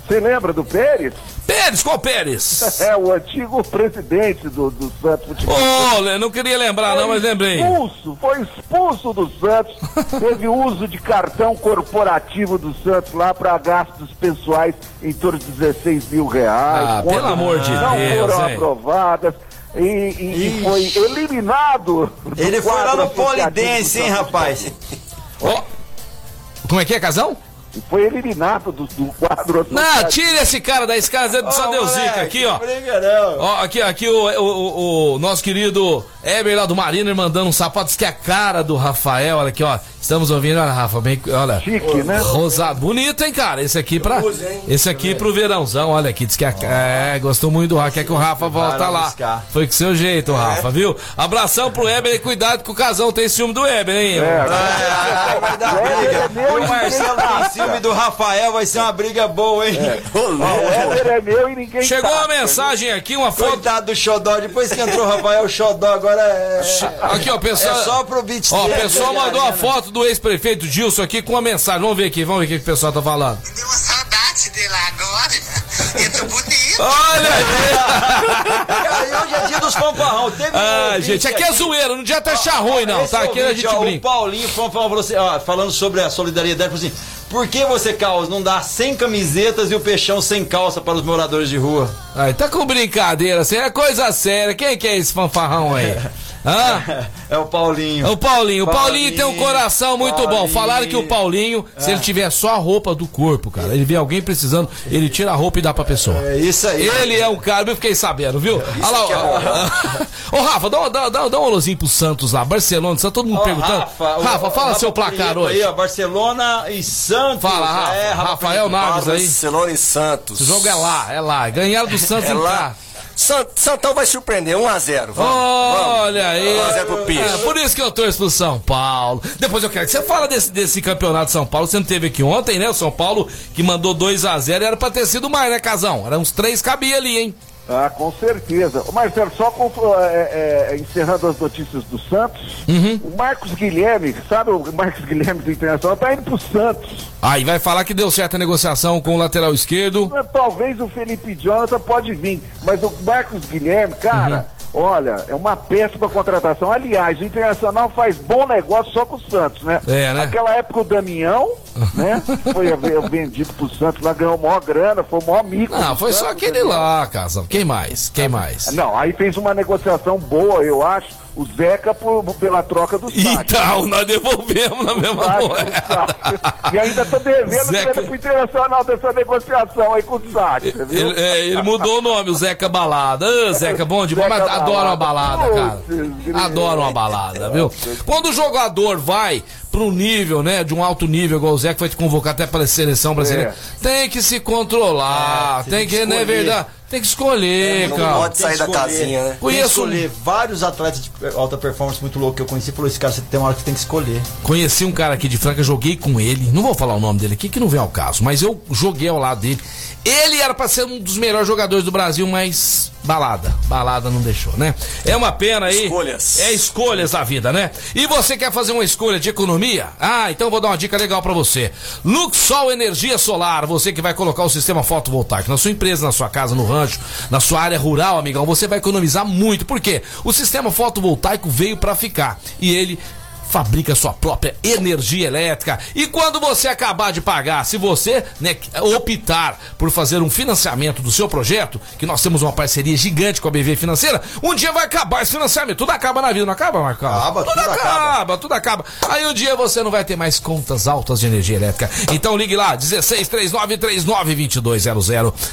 você lembra do Pérez? Pérez, qual Pérez? É o antigo presidente do, do Santos Futebol Ô, oh, não queria lembrar, não, mas lembrei. Expulso, foi expulso do Santos, teve uso de cartão corporativo do Santos lá para gastos pessoais em torno de 16 mil reais. Ah, pelo amor de não Deus, foram hein? aprovadas. E, e- e foi eliminado. do ele foi lá no Polidense, hein, rapaz? Ó. Como é que é, casão? Foi eliminado do, do quadro Não, associativo. tira esse cara da escada, só Ô, deu moleque, zica aqui, ó. Não. Ó, aqui, aqui o, o, o- o nosso querido Eber lá do Mariner mandando um sapato, diz que é a cara do Rafael, olha aqui, ó. Estamos ouvindo, olha, Rafa, bem, olha. Chique, né? Rosado, bonito, hein, cara? Esse aqui pra. Esse aqui pro verãozão, olha aqui, diz que é, é, gostou muito do Rafa, quer que o Rafa volta lá. buscar. Foi com seu jeito, Rafa, viu? Abração pro Eber e cuidado que o casão tem ciúme do Eber, hein? Ah, vai dar briga. meu O Marcelo tem ciúme do Rafael, vai ser uma briga boa, hein? Ó, o Éder é meu e ninguém Chegou tá. uma mensagem aqui, uma foto. Coitado do Xodó, depois que entrou o Rafael, o Xodó agora é. Aqui, ó, É pessoal. só pro beat Ó, o pessoal né, mandou a foto do ex-prefeito Gilson aqui com uma mensagem. Vamos ver aqui, vamos ver o que o pessoal tá falando. Deu uma saudade dele agora. Eu tô bonito. Olha aí! Hoje é dia dos fanfarrão. Teve um Ah, ouvinte gente, aqui é zoeira, não adianta achar ruim, não, tá? Aqui a ouvinte, gente ó, O brinca. Paulinho falou, falou você, ó, falando sobre a solidariedade, falou assim: por que você, Carlos, não dá 100 camisetas e o peixão sem calça para os moradores de rua? Ai, tá com brincadeira, assim, é coisa séria. Quem que é esse fanfarrão aí? Hã? É o Paulinho. O Paulinho. O Paulinho Paulinho, tem um coração muito bom. Paulinho. Falaram que o Paulinho, se ele tiver só a roupa do corpo, cara, ele vê alguém precisando, ele tira a roupa e dá pra pessoa. É isso aí. Ele é um cara, eu fiquei sabendo, viu? Olha lá, ó. Ô, Rafa, dá, dá, dá, dá um alôzinho pro Santos lá, Barcelona, tá todo mundo perguntando. o- Rafa, o fala Rafa seu placar hoje. Aí, ó, Barcelona e Santos. Fala, Rafa. É, Rafael. Naves aí. Barcelona e Santos. O jogo é lá, é lá. Ganharam do Santos É em lá. cá. San- Santão vai surpreender, 1x0. Olha aí. 1x0 pro Peixe. É, por isso que eu torço pro São Paulo. Depois eu quero que você fala desse, desse campeonato de São Paulo. Você não teve aqui ontem, né? O São Paulo que mandou 2 a 0 Era pra ter sido mais, né, Casão? Era uns três cabia ali, hein? Ah, com certeza. Marcelo, só com- é, é, encerrando as notícias do Santos, Uhum. o Marcos Guilherme, sabe o Marcos Guilherme do Internacional, tá indo pro Santos. Aí vai falar que deu certa negociação com o lateral esquerdo. Talvez o Felipe Jonathan pode vir, mas o Marcos Guilherme, cara, Uhum. Olha, é uma péssima contratação. Aliás, o Internacional faz bom negócio só com o Santos, né? É, né? Naquela época o Damião, né? Foi ve- vendido pro Santos, lá ganhou maior grana, foi o maior amigo. Ah, do foi só Santos, aquele Damião. lá, Casão. Quem mais? Quem mais? Não, aí fez uma negociação boa, eu acho. O Zeca por- pela troca do saque. Então, nós devolvemos na mesma Saque, moeda. E ainda tô devendo Zeca- pro Internacional dessa negociação aí com o saque? Ele, é, ele mudou o nome, o Zeca Balada. Ô, Zeca, bom demais, mas adoro uma balada, cara. Adoro uma balada, viu? Quando o jogador vai para um nível, né, de um alto nível, igual o Zeca vai te convocar até para a seleção brasileira, tem que se controlar, É, tem que, não é escolher. verdade, tem que escolher, Não cara. pode sair da Tem que escolher. casinha, né? Tem que Conheço escolher vários atletas de alta performance muito louco que eu conheci. Falou: esse cara, você tem uma hora que você tem que escolher. Conheci um cara aqui de Franca, joguei com ele. Não vou falar o nome dele aqui, que não vem ao caso, mas eu joguei ao lado dele. Ele era pra ser um dos melhores jogadores do Brasil, mas balada. Balada não deixou, né? É uma pena aí. Escolhas. É escolhas da vida, né? E você quer fazer uma escolha de economia? Ah, então vou dar uma dica legal pra você. Luxol Energia Solar, você que vai colocar o sistema fotovoltaico na sua empresa, na sua casa, no rancho, na sua área rural, amigão, você vai economizar muito. Por quê? O sistema fotovoltaico veio pra ficar e ele fabrica sua própria energia elétrica. E quando você acabar de pagar, se você né, optar por fazer um financiamento do seu projeto, que nós temos uma parceria gigante com a BV Financeira, um dia vai acabar esse financiamento. Tudo acaba na vida, não acaba, Marcão? Acaba, tudo, tudo acaba, acaba. tudo acaba. Aí um dia você não vai ter mais contas altas de energia elétrica. Então ligue lá, 16 39 39 2200.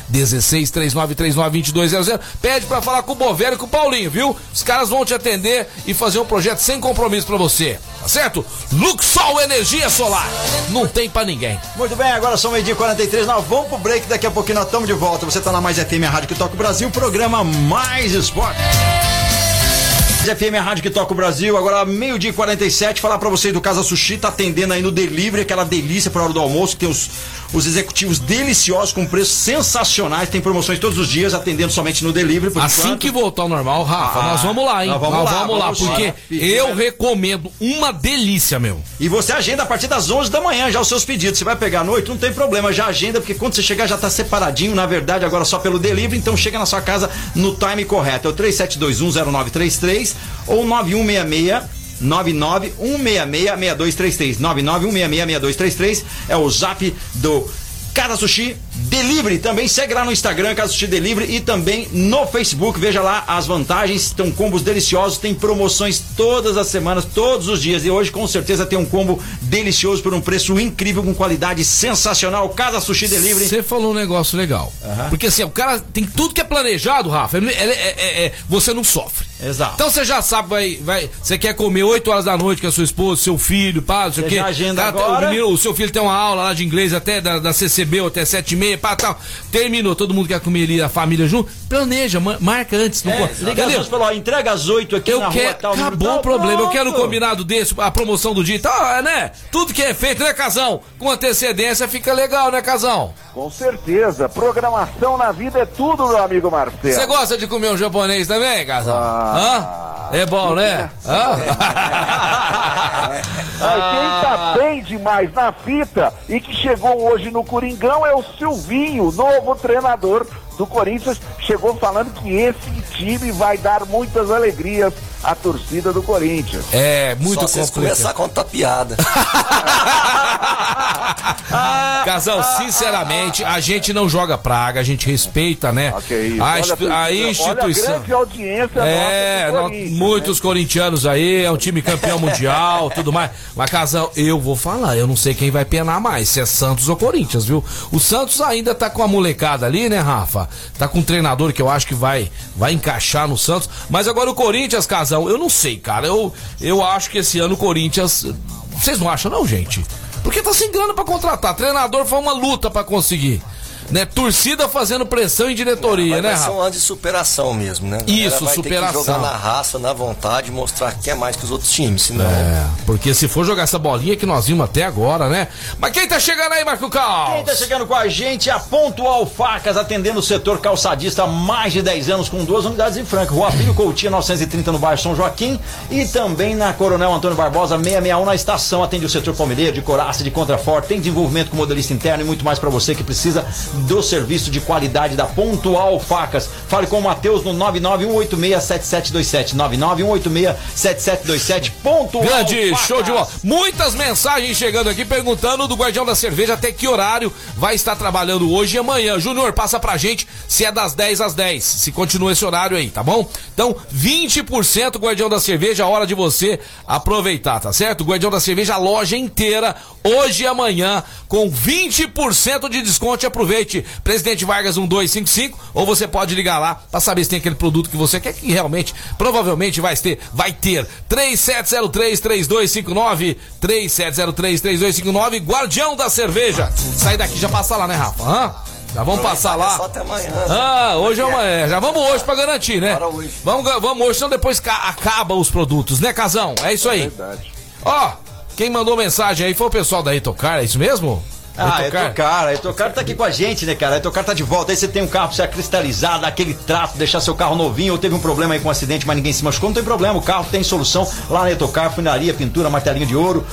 16 39 39 2200. Pede pra falar com o Bovério e com o Paulinho, viu? Os caras vão te atender e fazer um projeto sem compromisso pra você. Tá certo? Luxol Energia Solar. Não tem pra ninguém. Muito bem, agora são meio-dia e 43. Nós vamos pro break. Daqui a pouquinho nós estamos de volta. Você tá na Mais FM, a rádio que toca o Brasil. Programa Mais Esporte. FM, a rádio que toca o Brasil. Agora, meio-dia e 47. Falar pra vocês do Casa Sushi. Tá atendendo aí no delivery, aquela delícia pra hora do almoço. que Tem os, os executivos deliciosos com preços sensacionais. Tem promoções todos os dias, atendendo somente no delivery. Assim enquanto. que voltar ao normal, Rafa, Ah, nós vamos lá, hein? nós vamos lá, vamos porque lá. eu recomendo uma delícia, meu. E você agenda a partir das 11 da manhã já os seus pedidos. Você vai pegar à noite, não tem problema, já agenda, porque quando você chegar já tá separadinho, na verdade, agora só pelo delivery, então chega na sua casa no time correto. É o 37210933 ou 9166 991666233 991666233 é o zap do Casa Sushi Delivery. Também segue lá no Instagram, Casa Sushi Delivery, e também no Facebook. Veja lá as vantagens. Estão combos deliciosos, tem promoções todas as semanas, todos os dias. E hoje, com certeza, tem um combo delicioso por um preço incrível, com qualidade sensacional. Casa Sushi Delivery. Você falou um negócio legal. Porque assim, o cara tem tudo que é planejado, Rafa. é- é- é- você não sofre. Exato. Então você já sabe, vai, vai, você quer comer 8 horas da noite com a sua esposa, seu filho, pá, não sei o quê. agenda Tá, agora. O, menino- o seu filho tem uma aula lá de inglês até da, da CCB ou até 7 e meia, pá, tal. Terminou, todo mundo quer comer ali, a família junto. Planeja, ma- marca antes. Não É, co- liga as falou, ó, entrega às 8 aqui Eu na rua quero. tal. número acabou tal, o problema. Eu quero um pronto. combinado desse, a promoção do dia e tal, é, né? Tudo que é feito, né, Casão? Com antecedência fica legal, né, Casão? Com certeza. Programação na vida é tudo, meu amigo Marcelo. Você gosta de comer um japonês também, Casão? Ah. Hã? É bom, né? Hã? Ah, quem tá bem demais na fita e que chegou hoje no Coringão é o Silvinho, novo treinador do Corinthians. Chegou falando que esse time vai dar muitas alegrias à torcida do Corinthians. É, muito Só vocês complicado. começar a contar piada. Casal, sinceramente, a gente não joga praga, a gente respeita, né? Ok, isso. A, Olha, a Olha a instituição. grande audiência É, nossa do nó- Corinthians, muitos corintianos aí, é um time campeão mundial, tudo mais. Mas, Casal, eu vou falar, eu não sei quem vai penar mais, se é Santos ou Corinthians, viu? O Santos ainda tá com a molecada ali, né, Rafa? Tá com um treinador que eu acho que vai, vai encaixar no Santos. Mas agora o Corinthians, Casal, eu não sei, cara. Eu, eu acho que esse ano o Corinthians. Vocês não acham, não, gente? Porque tá sem grana pra contratar. Treinador foi uma luta pra conseguir. Né? Torcida fazendo pressão em diretoria, Vai, né, Rafa? um ano de superação mesmo, né? Isso, vai superação. Ter que jogar na raça, na vontade, mostrar que é mais que os outros times, senão. É, porque se for jogar essa bolinha que nós vimos até agora, né? Mas quem tá chegando aí, Marco Quem Cal? tá chegando com a gente é a Pontual Facas, atendendo o setor calçadista há mais de 10 anos, com duas unidades em Franca. Rua Filho Coutinho, 930 no bairro São Joaquim. E também na Coronel Antônio Barbosa, 661 na estação. Atende o setor palmeireiro, de coraça, de contraforte. Tem desenvolvimento com modelista interno e muito mais para você que precisa do serviço de qualidade da Pontual Facas. Fale com o Matheus no 991867727. 991867727. Pontual Grande Facas. show de bola. Muitas mensagens chegando aqui perguntando do Guardião da Cerveja até que horário vai estar trabalhando hoje e amanhã. Júnior, passa pra gente se é das 10 às 10, se continua esse horário aí, tá bom? Então, 20% Guardião da Cerveja, a hora de você aproveitar, tá certo? Guardião da Cerveja, a loja inteira, hoje e amanhã, com 20% de desconto. Aproveite, Presidente Vargas 1255, ou você pode ligar lá pra saber se tem aquele produto que você quer que realmente, provavelmente vai ter, vai ter. 3703-3259, 3703-3259, Guardião da Cerveja. Sai daqui, já passa lá, né, Rafa? Hã? Já vamos passar Só lá. até amanhã. Ah, hoje é amanhã. Já vamos hoje pra garantir, né? Bora hoje. Vamos, vamos hoje, senão depois ca- acaba os produtos, né, Casão? É isso aí. Verdade. Ó, quem mandou mensagem aí foi o pessoal da Etocar, é isso mesmo? Ah, é Etocar? Etocar. A Etocar tá aqui com a gente, né, cara? A Etocar tá de volta. Aí você tem um carro pra você cristalizar, dar aquele trato, deixar seu carro novinho, ou teve um problema aí com um acidente, mas ninguém se machucou, não tem problema. O carro tem solução lá na Etocar, funilaria, pintura, martelinho de ouro,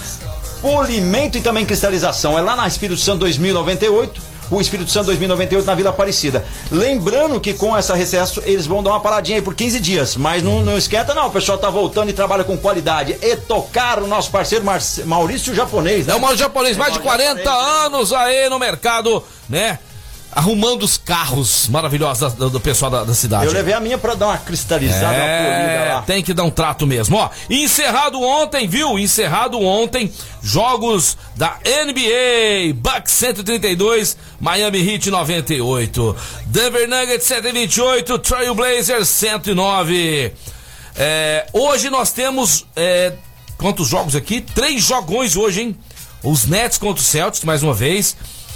polimento e também cristalização. É lá na Espírito Santo 2098. O Espírito Santo 2098 na Vila Aparecida. Lembrando que com essa recesso eles vão dar uma paradinha aí por 15 dias. Mas não, não esquenta, não. O pessoal tá voltando e trabalha com qualidade. Etocar, o nosso parceiro Marce- Maurício Japonês, né? É o maior japonês, mais de 40 anos aí no mercado, né? Arrumando os carros maravilhosos do, do pessoal da, da cidade. Eu levei a minha pra dar uma cristalizada, uma É, lá. tem que dar um trato mesmo. Ó, encerrado ontem, viu? Encerrado ontem, jogos da NBA, Bucks 132, Miami Heat 98, Denver Nuggets 128, Trail Blazers 109. É, hoje nós temos é, quantos jogos aqui? Três jogões hoje, hein? Os Nets contra o Celtics, mais uma vez.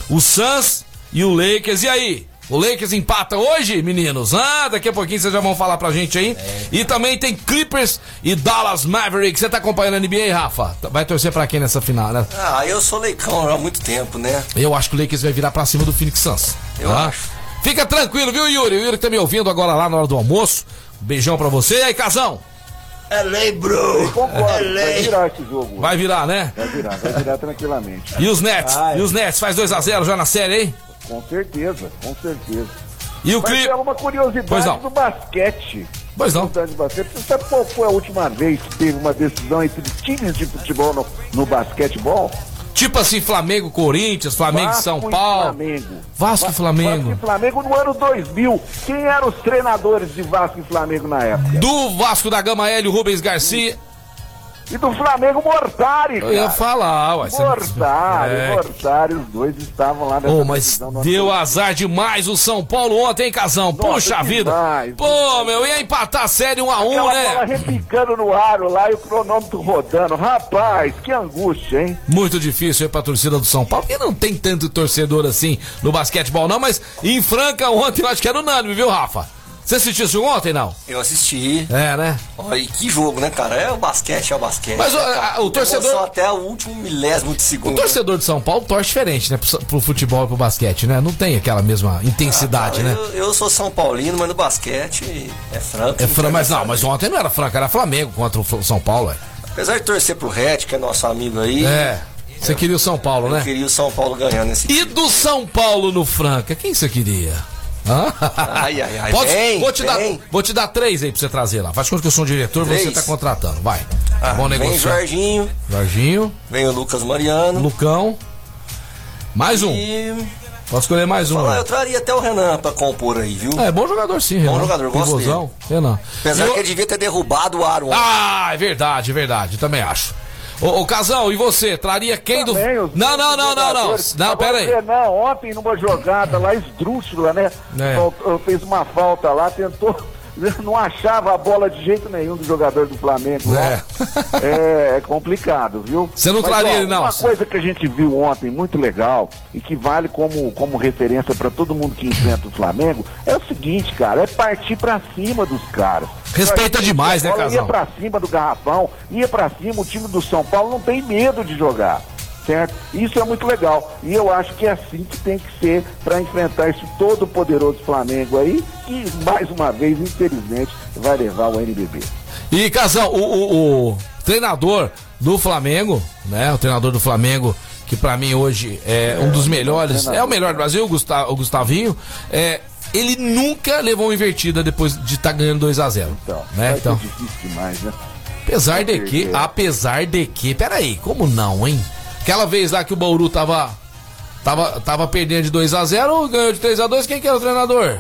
O Suns e o Lakers. E aí? O Lakers empata hoje, meninos? Ah, daqui a pouquinho vocês já vão falar pra gente aí. E também tem Clippers e Dallas Mavericks. Você tá acompanhando a NBA, Rafa? Vai torcer pra quem nessa final, né? Ah, eu sou leicão há muito tempo, né? Eu acho que o Lakers vai virar pra cima do Phoenix Suns. Eu tá? acho. Fica tranquilo, viu, Yuri? O Yuri tá me ouvindo agora lá na hora do almoço. Um beijão pra você. E aí, Casão? É lei, bro. Concordo, vai virar esse jogo. Vai virar, né? Vai virar, vai virar tranquilamente. E os Nets? Ai. E os Nets? Faz 2x0 já na série, hein? Com certeza, com certeza. E o Mas Clippers? é uma curiosidade Pois não. do basquete. Pois não. Basquete. Você sabe qual foi a última vez que teve uma decisão entre times de futebol no, no basquetebol? Tipo assim, Flamengo, Corinthians, Flamengo, Vasco São e Paulo. Flamengo. Vasco e Flamengo. Vasco e Flamengo no ano 2000. Quem eram os treinadores de Vasco e Flamengo na época? Do Vasco da Gama Hélio Rubens Garcia. E do Flamengo Mortari, Eu ia cara. falar, ué. Mortari, É. Mortari, os dois estavam lá nessa Ô, mas deu 2000. azar demais o São Paulo ontem, hein, Casão? Puxa vida. demais. Pô, meu, ia empatar a série 1 a 1 Aquela bola né? repicando no aro lá e o cronômetro rodando. Rapaz, que angústia, hein? Muito difícil aí pra torcida do São Paulo, porque não tem tanto torcedor assim no basquetebol, não, mas em Franca ontem eu acho que era unânime, viu, Rafa? Você assistiu isso ontem, não? Eu assisti. É, né? Olha, e que jogo, né, cara? É o basquete, é o basquete. Mas o- né, cara? a- o torcedor- Emoção até o último milésimo de O segundo. torcedor de São Paulo torce diferente, né? Pro, pro futebol e pro basquete, né? Não tem aquela mesma intensidade, né? Eu, eu sou São Paulino, mas no basquete é franco. É Fran, mas não, mas ontem não era Franca, era Flamengo contra o São Paulo, é. Apesar de torcer pro Red, que é nosso amigo aí, É. Você queria o São Paulo, eu né? queria o São Paulo ganhando esse E do São Paulo no Franca, quem você queria? Hã? Ai, ai, ai, Pode- vem, vou, te dar, vou te dar três aí pra você trazer lá. Faz conta que eu sou um diretor, você Três? tá contratando. Vai. Ah, Bom vem negócio. Jorginho, Jorginho, vem o Lucas Mariano. Lucão. Mais um. E. Pode escolher mais um. Falar, eu traria até o Renan pra compor aí, viu? É, bom jogador sim, Renan. jogador, gosto Pivôzão, Renan. Apesar E o- que ele devia ter derrubado o Aaron. Ah, é verdade, é verdade, também acho. Ô, ô Casão, e você? Traria quem do. Também, os Não, não, não, não, não. Não, pera aí. Renan, ontem, numa jogada lá, esdrúxula, né? É. Fez uma falta lá, tentou. Não achava a bola de jeito nenhum do jogador do Flamengo. lá. É. É, é complicado, viu? Você não Mas, traria ó, ele, não? Uma coisa que a gente viu ontem muito legal e que vale como, como referência para todo mundo que enfrenta o Flamengo é o seguinte, cara, é partir pra cima dos caras. Respeita demais, né, Casal? Ia pra cima do garrafão, ia pra cima, o time do São Paulo não tem medo de jogar. Certo? Isso é muito legal. E eu acho que é assim que tem que ser para enfrentar esse todo poderoso Flamengo aí, que mais uma vez, infelizmente, vai levar o NBB. E Casão, o, o- o treinador do Flamengo, né? O treinador do Flamengo que pra mim hoje é um dos melhores, é o melhor do Brasil, o, o Gustavinho, é, ele nunca levou uma invertida depois de estar ganhando 2 a 0 Então, né? Então, difícil demais, né? apesar de que, apesar de que, peraí, como não, hein? Aquela vez lá que o Bauru tava tava, tava perdendo de 2 a 0 ganhou de 3 a 2 quem que era o treinador?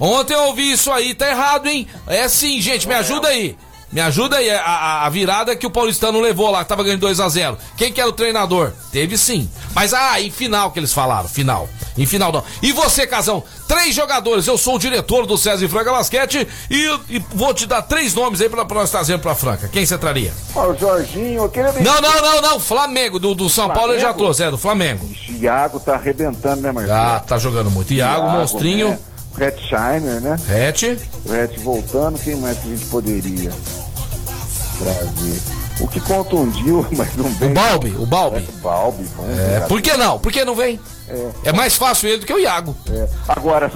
Ontem eu ouvi isso aí, tá errado, hein? É sim, gente, me ajuda aí. Me ajuda aí, a, a- a virada que o Paulistano levou lá, que tava ganhando 2 a 0 Quem que era o treinador? Teve sim. Mas, ah, em final que eles falaram, final. Em final não. E você, Casão? Três jogadores, eu sou o diretor do César e Franca Basquete e, e vou te dar três nomes aí pra, pra nós trazermos pra Franca. Quem você traria? Ó, o Jorginho, aquele Não, não, não, não, Flamengo, do, do São Paulo ele já Flamengo? trouxe, é, do Flamengo. Iago tá arrebentando, né, Marcelo? Ah, tá jogando muito. Iago, Monstrinho, Né? O Hetzheimer, né? O Hetz voltando, quem mais que a gente poderia trazer? O que contundiu, mas não O vem. Balbi, o Balbi. O Balbi, bom. É, por que não? Por que não vem? É mais fácil ele do que o Iago. É. Agora,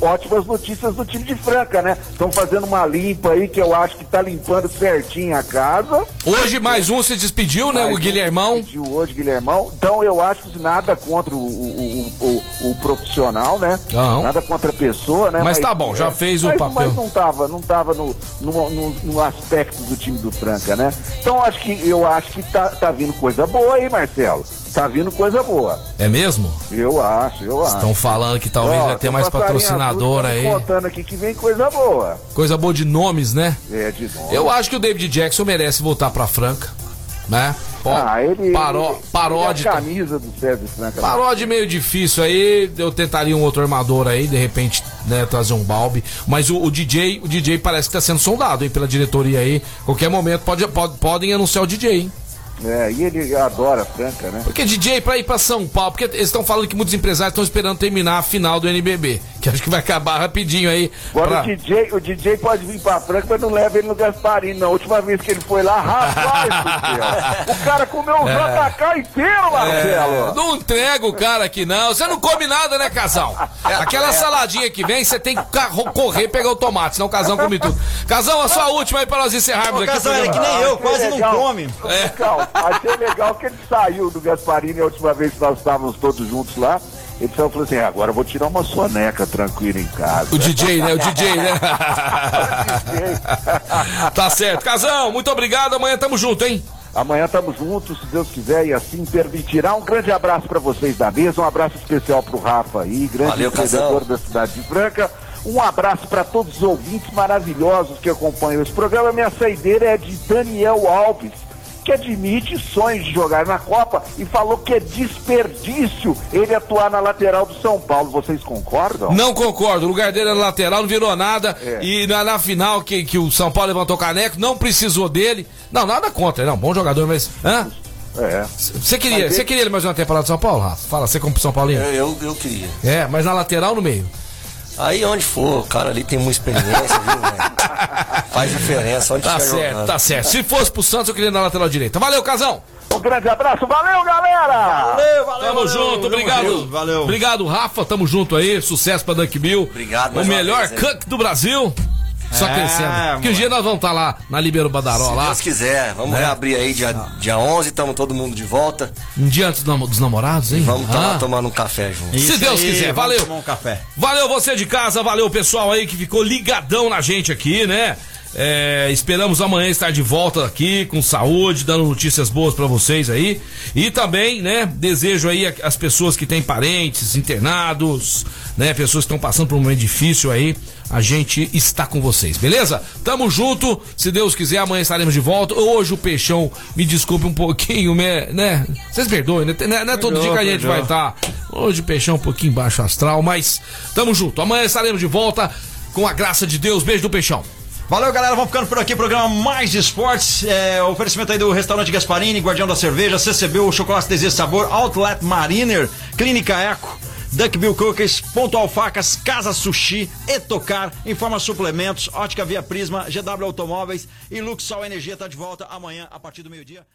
ótimas notícias do time de Franca, né? Estão fazendo uma limpa aí que eu acho que tá limpando certinho a casa. Hoje mais um se despediu, né? O Mais um Guilhermão. pediu hoje, Guilhermão. Então eu acho que nada contra o, o, o, o- o profissional, né? Não. Nada contra a pessoa, né? Mas tá bom, já fez o mas, papel. Mas não tava, não tava no, no, no- no aspecto do time do Franca, né? Então acho que, eu acho que tá, tá vindo coisa boa aí, Marcelo. Tá vindo coisa boa. É mesmo? Eu acho, eu acho. Estão falando que talvez Ó, vai ter mais patrocinador azul, me aí. contando aqui que vem coisa boa. Coisa boa de nomes, né? É, de novo. Eu acho que o David Jackson merece voltar pra Franca, né? Pô, Ah, ele. paró, é a camisa do César Franca. Paródia meio difícil aí, eu tentaria um outro armador aí, de repente, né, trazer um Balbi. Mas o, o DJ, o DJ parece que tá sendo sondado, hein, pela diretoria aí. Qualquer momento pode, pode- podem anunciar o DJ, hein? É, e ele adora a Franca, né? Porque DJ pra ir pra São Paulo, porque eles estão falando que muitos empresários estão esperando terminar a final do NBB, que acho que vai acabar rapidinho aí. Agora pra- o DJ, o DJ pode vir pra Franca, mas não leva ele no Gasparini. Na última vez que ele foi lá, rapaz. O cara comeu o JK inteiro, Marcelo. É, não entrega o cara aqui, não. Você não come nada, né, casal? Aquela saladinha que vem, você tem que correr e pegar o tomate, senão o casal come tudo. Casal, a sua última aí pra nós encerrarmos Ô, aqui. o Casal, é que nem eu, Achei quase não come. Legal. Achei legal que ele saiu do Gasparini a última vez que nós estávamos todos juntos lá. Ele só falou assim: "Ah, agora eu vou tirar uma soneca tranquila em casa. O DJ, né? O DJ, né? tá certo. Casão, muito obrigado. Amanhã tamo junto, hein? Amanhã estamos juntos, se Deus quiser, e assim permitirá. Um grande abraço para vocês da mesa, um abraço especial para o Rafa aí, grande Valeu, empreendedor da cidade de Franca. Um abraço para todos os ouvintes maravilhosos que acompanham esse programa. Minha saideira é de Daniel Alves, que admite sonhos de jogar na Copa e falou que é desperdício ele atuar na lateral do São Paulo. Vocês concordam? Não concordo. O lugar dele era lateral, não virou nada. É. E na, na final que, que o São Paulo levantou caneco, não precisou dele. Não, nada contra, não. Bom jogador, mas. Hã? É. Você queria, você queria ele mais uma temporada do São Paulo, Rafa? Fala, você como São Paulino? Eu, eu, eu queria. É, mas na lateral ou no meio? Aí onde for, o cara ali tem muita experiência, viu, velho? Faz diferença onde Tá certo, jogando. tá certo. Se fosse pro Santos, eu queria na lateral direita. Valeu, Casão! Um grande abraço, valeu galera! Valeu, valeu. Tamo valeu, junto, tamo obrigado. junto, Valeu. Obrigado, Rafa. Tamo junto aí. Sucesso pra Dunk Bill. Obrigado O melhor vez, cook do Brasil. Só É, crescendo. Que um mano. dia nós vamos estar lá na Libero Badaró, Se lá. Deus quiser, vamos Né? reabrir aí dia, dia 11, estamos todo mundo de volta. Um dia antes dos nam- dos namorados, hein? Vamos estar Ah. lá tomando um café junto. Isso Se Deus aí, quiser, vamos valeu. tomar um café. Valeu você de casa, valeu o pessoal aí que ficou ligadão na gente aqui, né? É, esperamos amanhã estar de volta aqui com saúde, dando notícias boas pra vocês aí. E também, né, desejo aí as pessoas que têm parentes internados, né, pessoas que estão passando por um momento difícil aí, a gente está com vocês, beleza? Tamo junto, se Deus quiser, amanhã estaremos de volta. Hoje o Peixão, me desculpe um pouquinho, né? Vocês perdoem, né? Não é- não é todo dia que a gente vai estar. Hoje o Peixão um pouquinho baixo astral, mas tamo junto. Amanhã estaremos de volta com a graça de Deus. Beijo do Peixão. Valeu, galera. Vamos ficando por aqui. Programa Mais Esportes. É, oferecimento aí do restaurante Gasparini, Guardião da Cerveja, CCB, Chocolate Desejo Sabor, Outlet Mariner, Clínica Eco. Duckbill Cookies, Pontual Facas, Casa Sushi, Etocar, Informa Suplementos, Ótica Via Prisma, GW Automóveis e Luxol Energia tá de volta amanhã a partir do meio-dia.